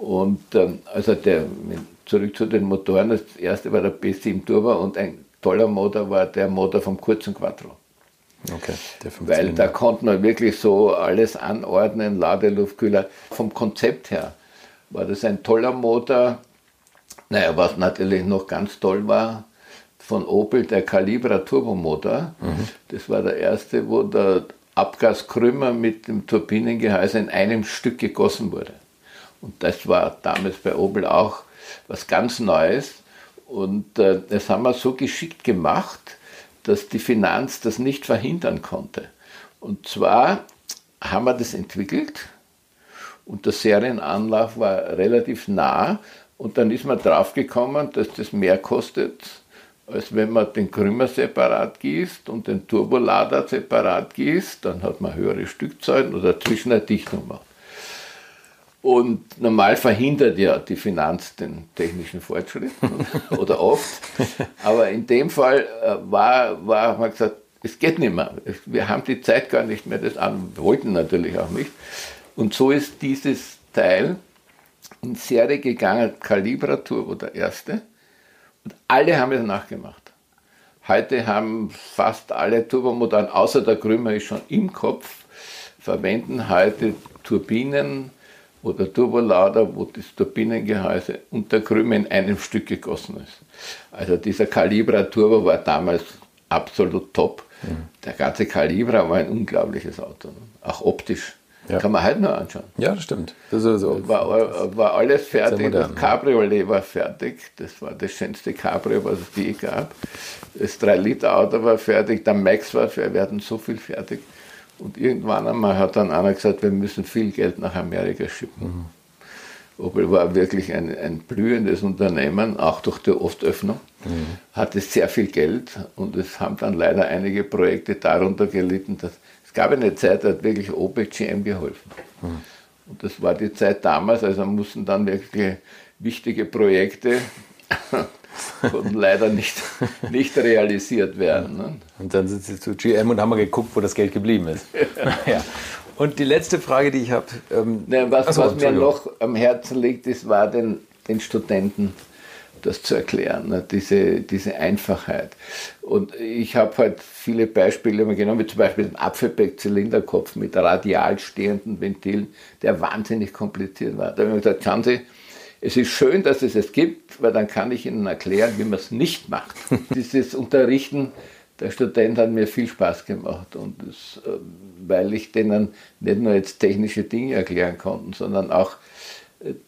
[SPEAKER 4] Und ähm, also der, zurück zu den Motoren, das erste war der B7 Turbo und ein toller Motor war der Motor vom kurzen Quattro.
[SPEAKER 2] Okay, der
[SPEAKER 4] Weil da konnte man wirklich so alles anordnen, Ladeluftkühler. Vom Konzept her war das ein toller Motor. Naja, was natürlich noch ganz toll war, von Opel der Calibra Turbomotor. Das war der erste, wo der Abgaskrümmer mit dem Turbinengehäuse in einem Stück gegossen wurde. Und das war damals bei Opel auch was ganz Neues. Und äh, das haben wir so geschickt gemacht, dass die Finanz das nicht verhindern konnte. Und zwar haben wir das entwickelt und der Serienanlauf war relativ nah und dann ist man draufgekommen, dass das mehr kostet, als wenn man den Krümmer separat gießt und den Turbolader separat gießt, dann hat man höhere Stückzahlen oder zwischen eine Dichtung macht. Und normal verhindert ja die Finanz den technischen Fortschritt oder oft. Aber in dem Fall äh, war, war wir gesagt, es geht nicht mehr. Wir haben die Zeit gar nicht mehr, das an, wir wollten natürlich auch nicht. Und so ist dieses Teil in Serie gegangen, Calibra Turbo der erste. Und alle haben es nachgemacht. Heute haben fast alle Turbomotoren, außer der Krümmer ist schon im Kopf, verwenden heute Turbinen oder Turbolader, wo das Turbinengehäuse und der Krümmer in einem Stück gegossen ist. Also dieser Calibra Turbo war damals absolut top. Der ganze Calibra war ein unglaubliches Auto, auch optisch.
[SPEAKER 2] Ja.
[SPEAKER 4] Kann man heute noch anschauen.
[SPEAKER 2] Ja, das stimmt. Das so.
[SPEAKER 4] War, war alles fertig,
[SPEAKER 2] modern,
[SPEAKER 4] das Cabriolet war fertig, das war das schönste Cabrio, was es je gab. Das 3-Liter-Auto war fertig, der Max war fertig, wir hatten so viel fertig. Und irgendwann einmal hat dann einer gesagt, wir müssen viel Geld nach Amerika schicken. Opel war wirklich ein, ein blühendes Unternehmen, auch durch die Ostöffnung, hatte sehr viel Geld und es haben dann leider einige Projekte darunter gelitten, dass es gab eine Zeit, da hat wirklich Opel GM geholfen. Und das war die Zeit damals, also mussten dann wirklich wichtige Projekte konnten leider nicht, nicht realisiert werden. Ne?
[SPEAKER 2] Und dann sind sie zu GM und haben mal geguckt, wo das Geld geblieben ist. ja. Und die letzte Frage, die ich habe. Ähm,
[SPEAKER 4] was,
[SPEAKER 2] so,
[SPEAKER 4] was mir noch am Herzen liegt, das war den, den Studenten das zu erklären, ne? diese, diese Einfachheit. Und ich habe halt viele Beispiele genommen, wie zum Beispiel den Apfelbeck-Zylinderkopf mit radial stehenden Ventilen, der wahnsinnig kompliziert war. Da habe ich mir gesagt, schauen Sie, es ist schön, dass es es gibt, weil dann kann ich Ihnen erklären, wie man es nicht macht. Dieses Unterrichten der Student hat mir viel Spaß gemacht und das, äh, weil ich denen nicht nur jetzt technische Dinge erklären konnte, sondern auch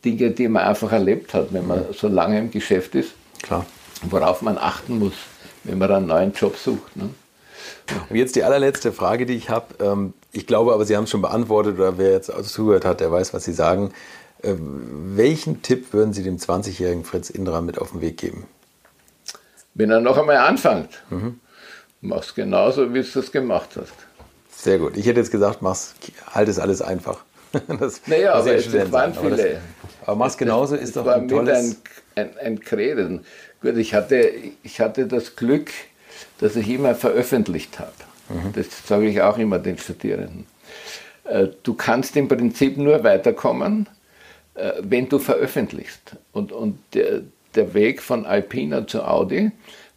[SPEAKER 4] Dinge, die man einfach erlebt hat, wenn man so lange im Geschäft ist.
[SPEAKER 2] Klar.
[SPEAKER 4] Worauf man achten muss, wenn man einen neuen Job sucht. Ne?
[SPEAKER 2] Und jetzt die allerletzte Frage, die ich habe. Ähm, ich glaube aber, Sie haben es schon beantwortet oder wer jetzt zugehört hat, der weiß, was Sie sagen. Äh, welchen Tipp würden Sie dem 20-jährigen Fritz Indra mit auf den Weg geben?
[SPEAKER 4] Wenn er noch einmal anfängt, mhm. mach's genauso, wie du es gemacht hast.
[SPEAKER 2] Sehr gut. Ich hätte jetzt gesagt, mach's, halt es alles einfach.
[SPEAKER 4] Das, naja, aber es waren viele. Aber, das,
[SPEAKER 2] aber mach's genauso, ist doch ein
[SPEAKER 4] tolles... Ein, ein, ein Kreden. Gut, ich hatte, ich hatte das Glück, dass ich immer veröffentlicht habe. Mhm. Das sage ich auch immer den Studierenden. Äh, du kannst im Prinzip nur weiterkommen, wenn du veröffentlichst. Und, und der, der Weg von Alpina zu Audi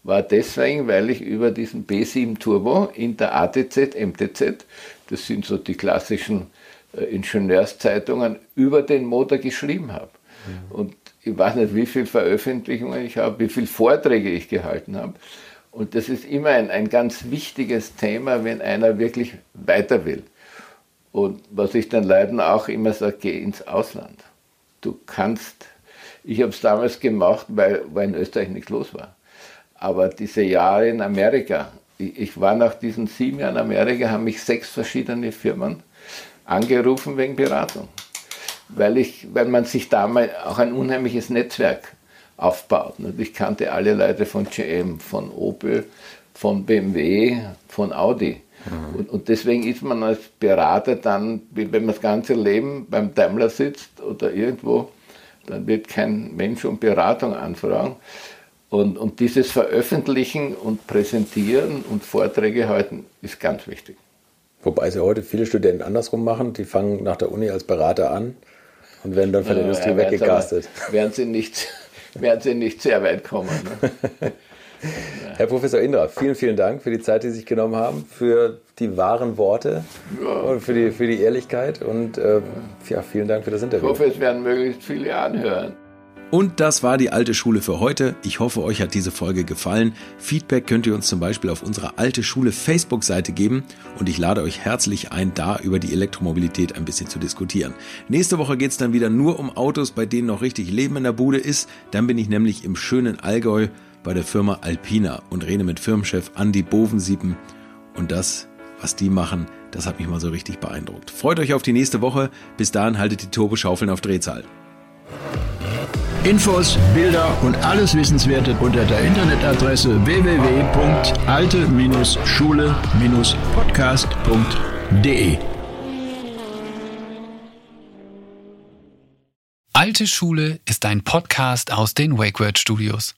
[SPEAKER 4] war deswegen, weil ich über diesen B7 Turbo in der ATZ, MTZ, das sind so die klassischen äh, Ingenieurszeitungen, über den Motor geschrieben habe. Mhm. Und ich weiß nicht, wie viele Veröffentlichungen ich habe, wie viele Vorträge ich gehalten habe. Und das ist immer ein, ein ganz wichtiges Thema, wenn einer wirklich weiter will. Und was ich den Leuten auch immer sage, geh ins Ausland. Du kannst, ich habe es damals gemacht, weil, weil in Österreich nichts los war. Aber diese Jahre in Amerika, ich, ich war nach diesen sieben Jahren in Amerika, haben mich sechs verschiedene Firmen angerufen wegen Beratung. Weil, ich, weil man sich damals auch ein unheimliches Netzwerk aufbaut. Ich kannte alle Leute von GM, von Opel, von BMW, von Audi. Mhm. Und, und, deswegen ist man als Berater dann, wenn man das ganze Leben beim Daimler sitzt oder irgendwo, dann wird kein Mensch um Beratung anfragen. Und, und dieses Veröffentlichen und Präsentieren und Vorträge halten ist ganz wichtig.
[SPEAKER 2] Wobei sie heute viele Studenten andersrum machen. Die fangen nach der Uni als Berater an und werden dann von der ja, Industrie ja, weggecastet.
[SPEAKER 4] Werden sie nicht werden Sie nicht sehr weit kommen. Ne?
[SPEAKER 2] Herr Professor Indra, vielen, vielen Dank für die Zeit, die Sie sich genommen haben, für die wahren Worte und für die, für die Ehrlichkeit und äh, ja, vielen Dank für das Interview.
[SPEAKER 4] Ich hoffe, es werden möglichst viele anhören.
[SPEAKER 7] Und das war die alte Schule für heute. Ich hoffe, euch hat diese Folge gefallen. Feedback könnt ihr uns zum Beispiel auf unserer alte Schule Facebook-Seite geben und ich lade euch herzlich ein, da über die Elektromobilität ein bisschen zu diskutieren. Nächste Woche geht es dann wieder nur um Autos, bei denen noch richtig Leben in der Bude ist. Dann bin ich nämlich im schönen Allgäu bei der Firma Alpina und rede mit Firmenchef Andy Bovensiepen. Und das, was die machen, das hat mich mal so richtig beeindruckt. Freut euch auf die nächste Woche. Bis dahin haltet die Turboschaufeln auf Drehzahl.
[SPEAKER 1] Infos, Bilder und alles Wissenswerte unter der Internetadresse www.alte-schule-podcast.de.
[SPEAKER 8] Alte Schule ist ein Podcast aus den WakeWord Studios.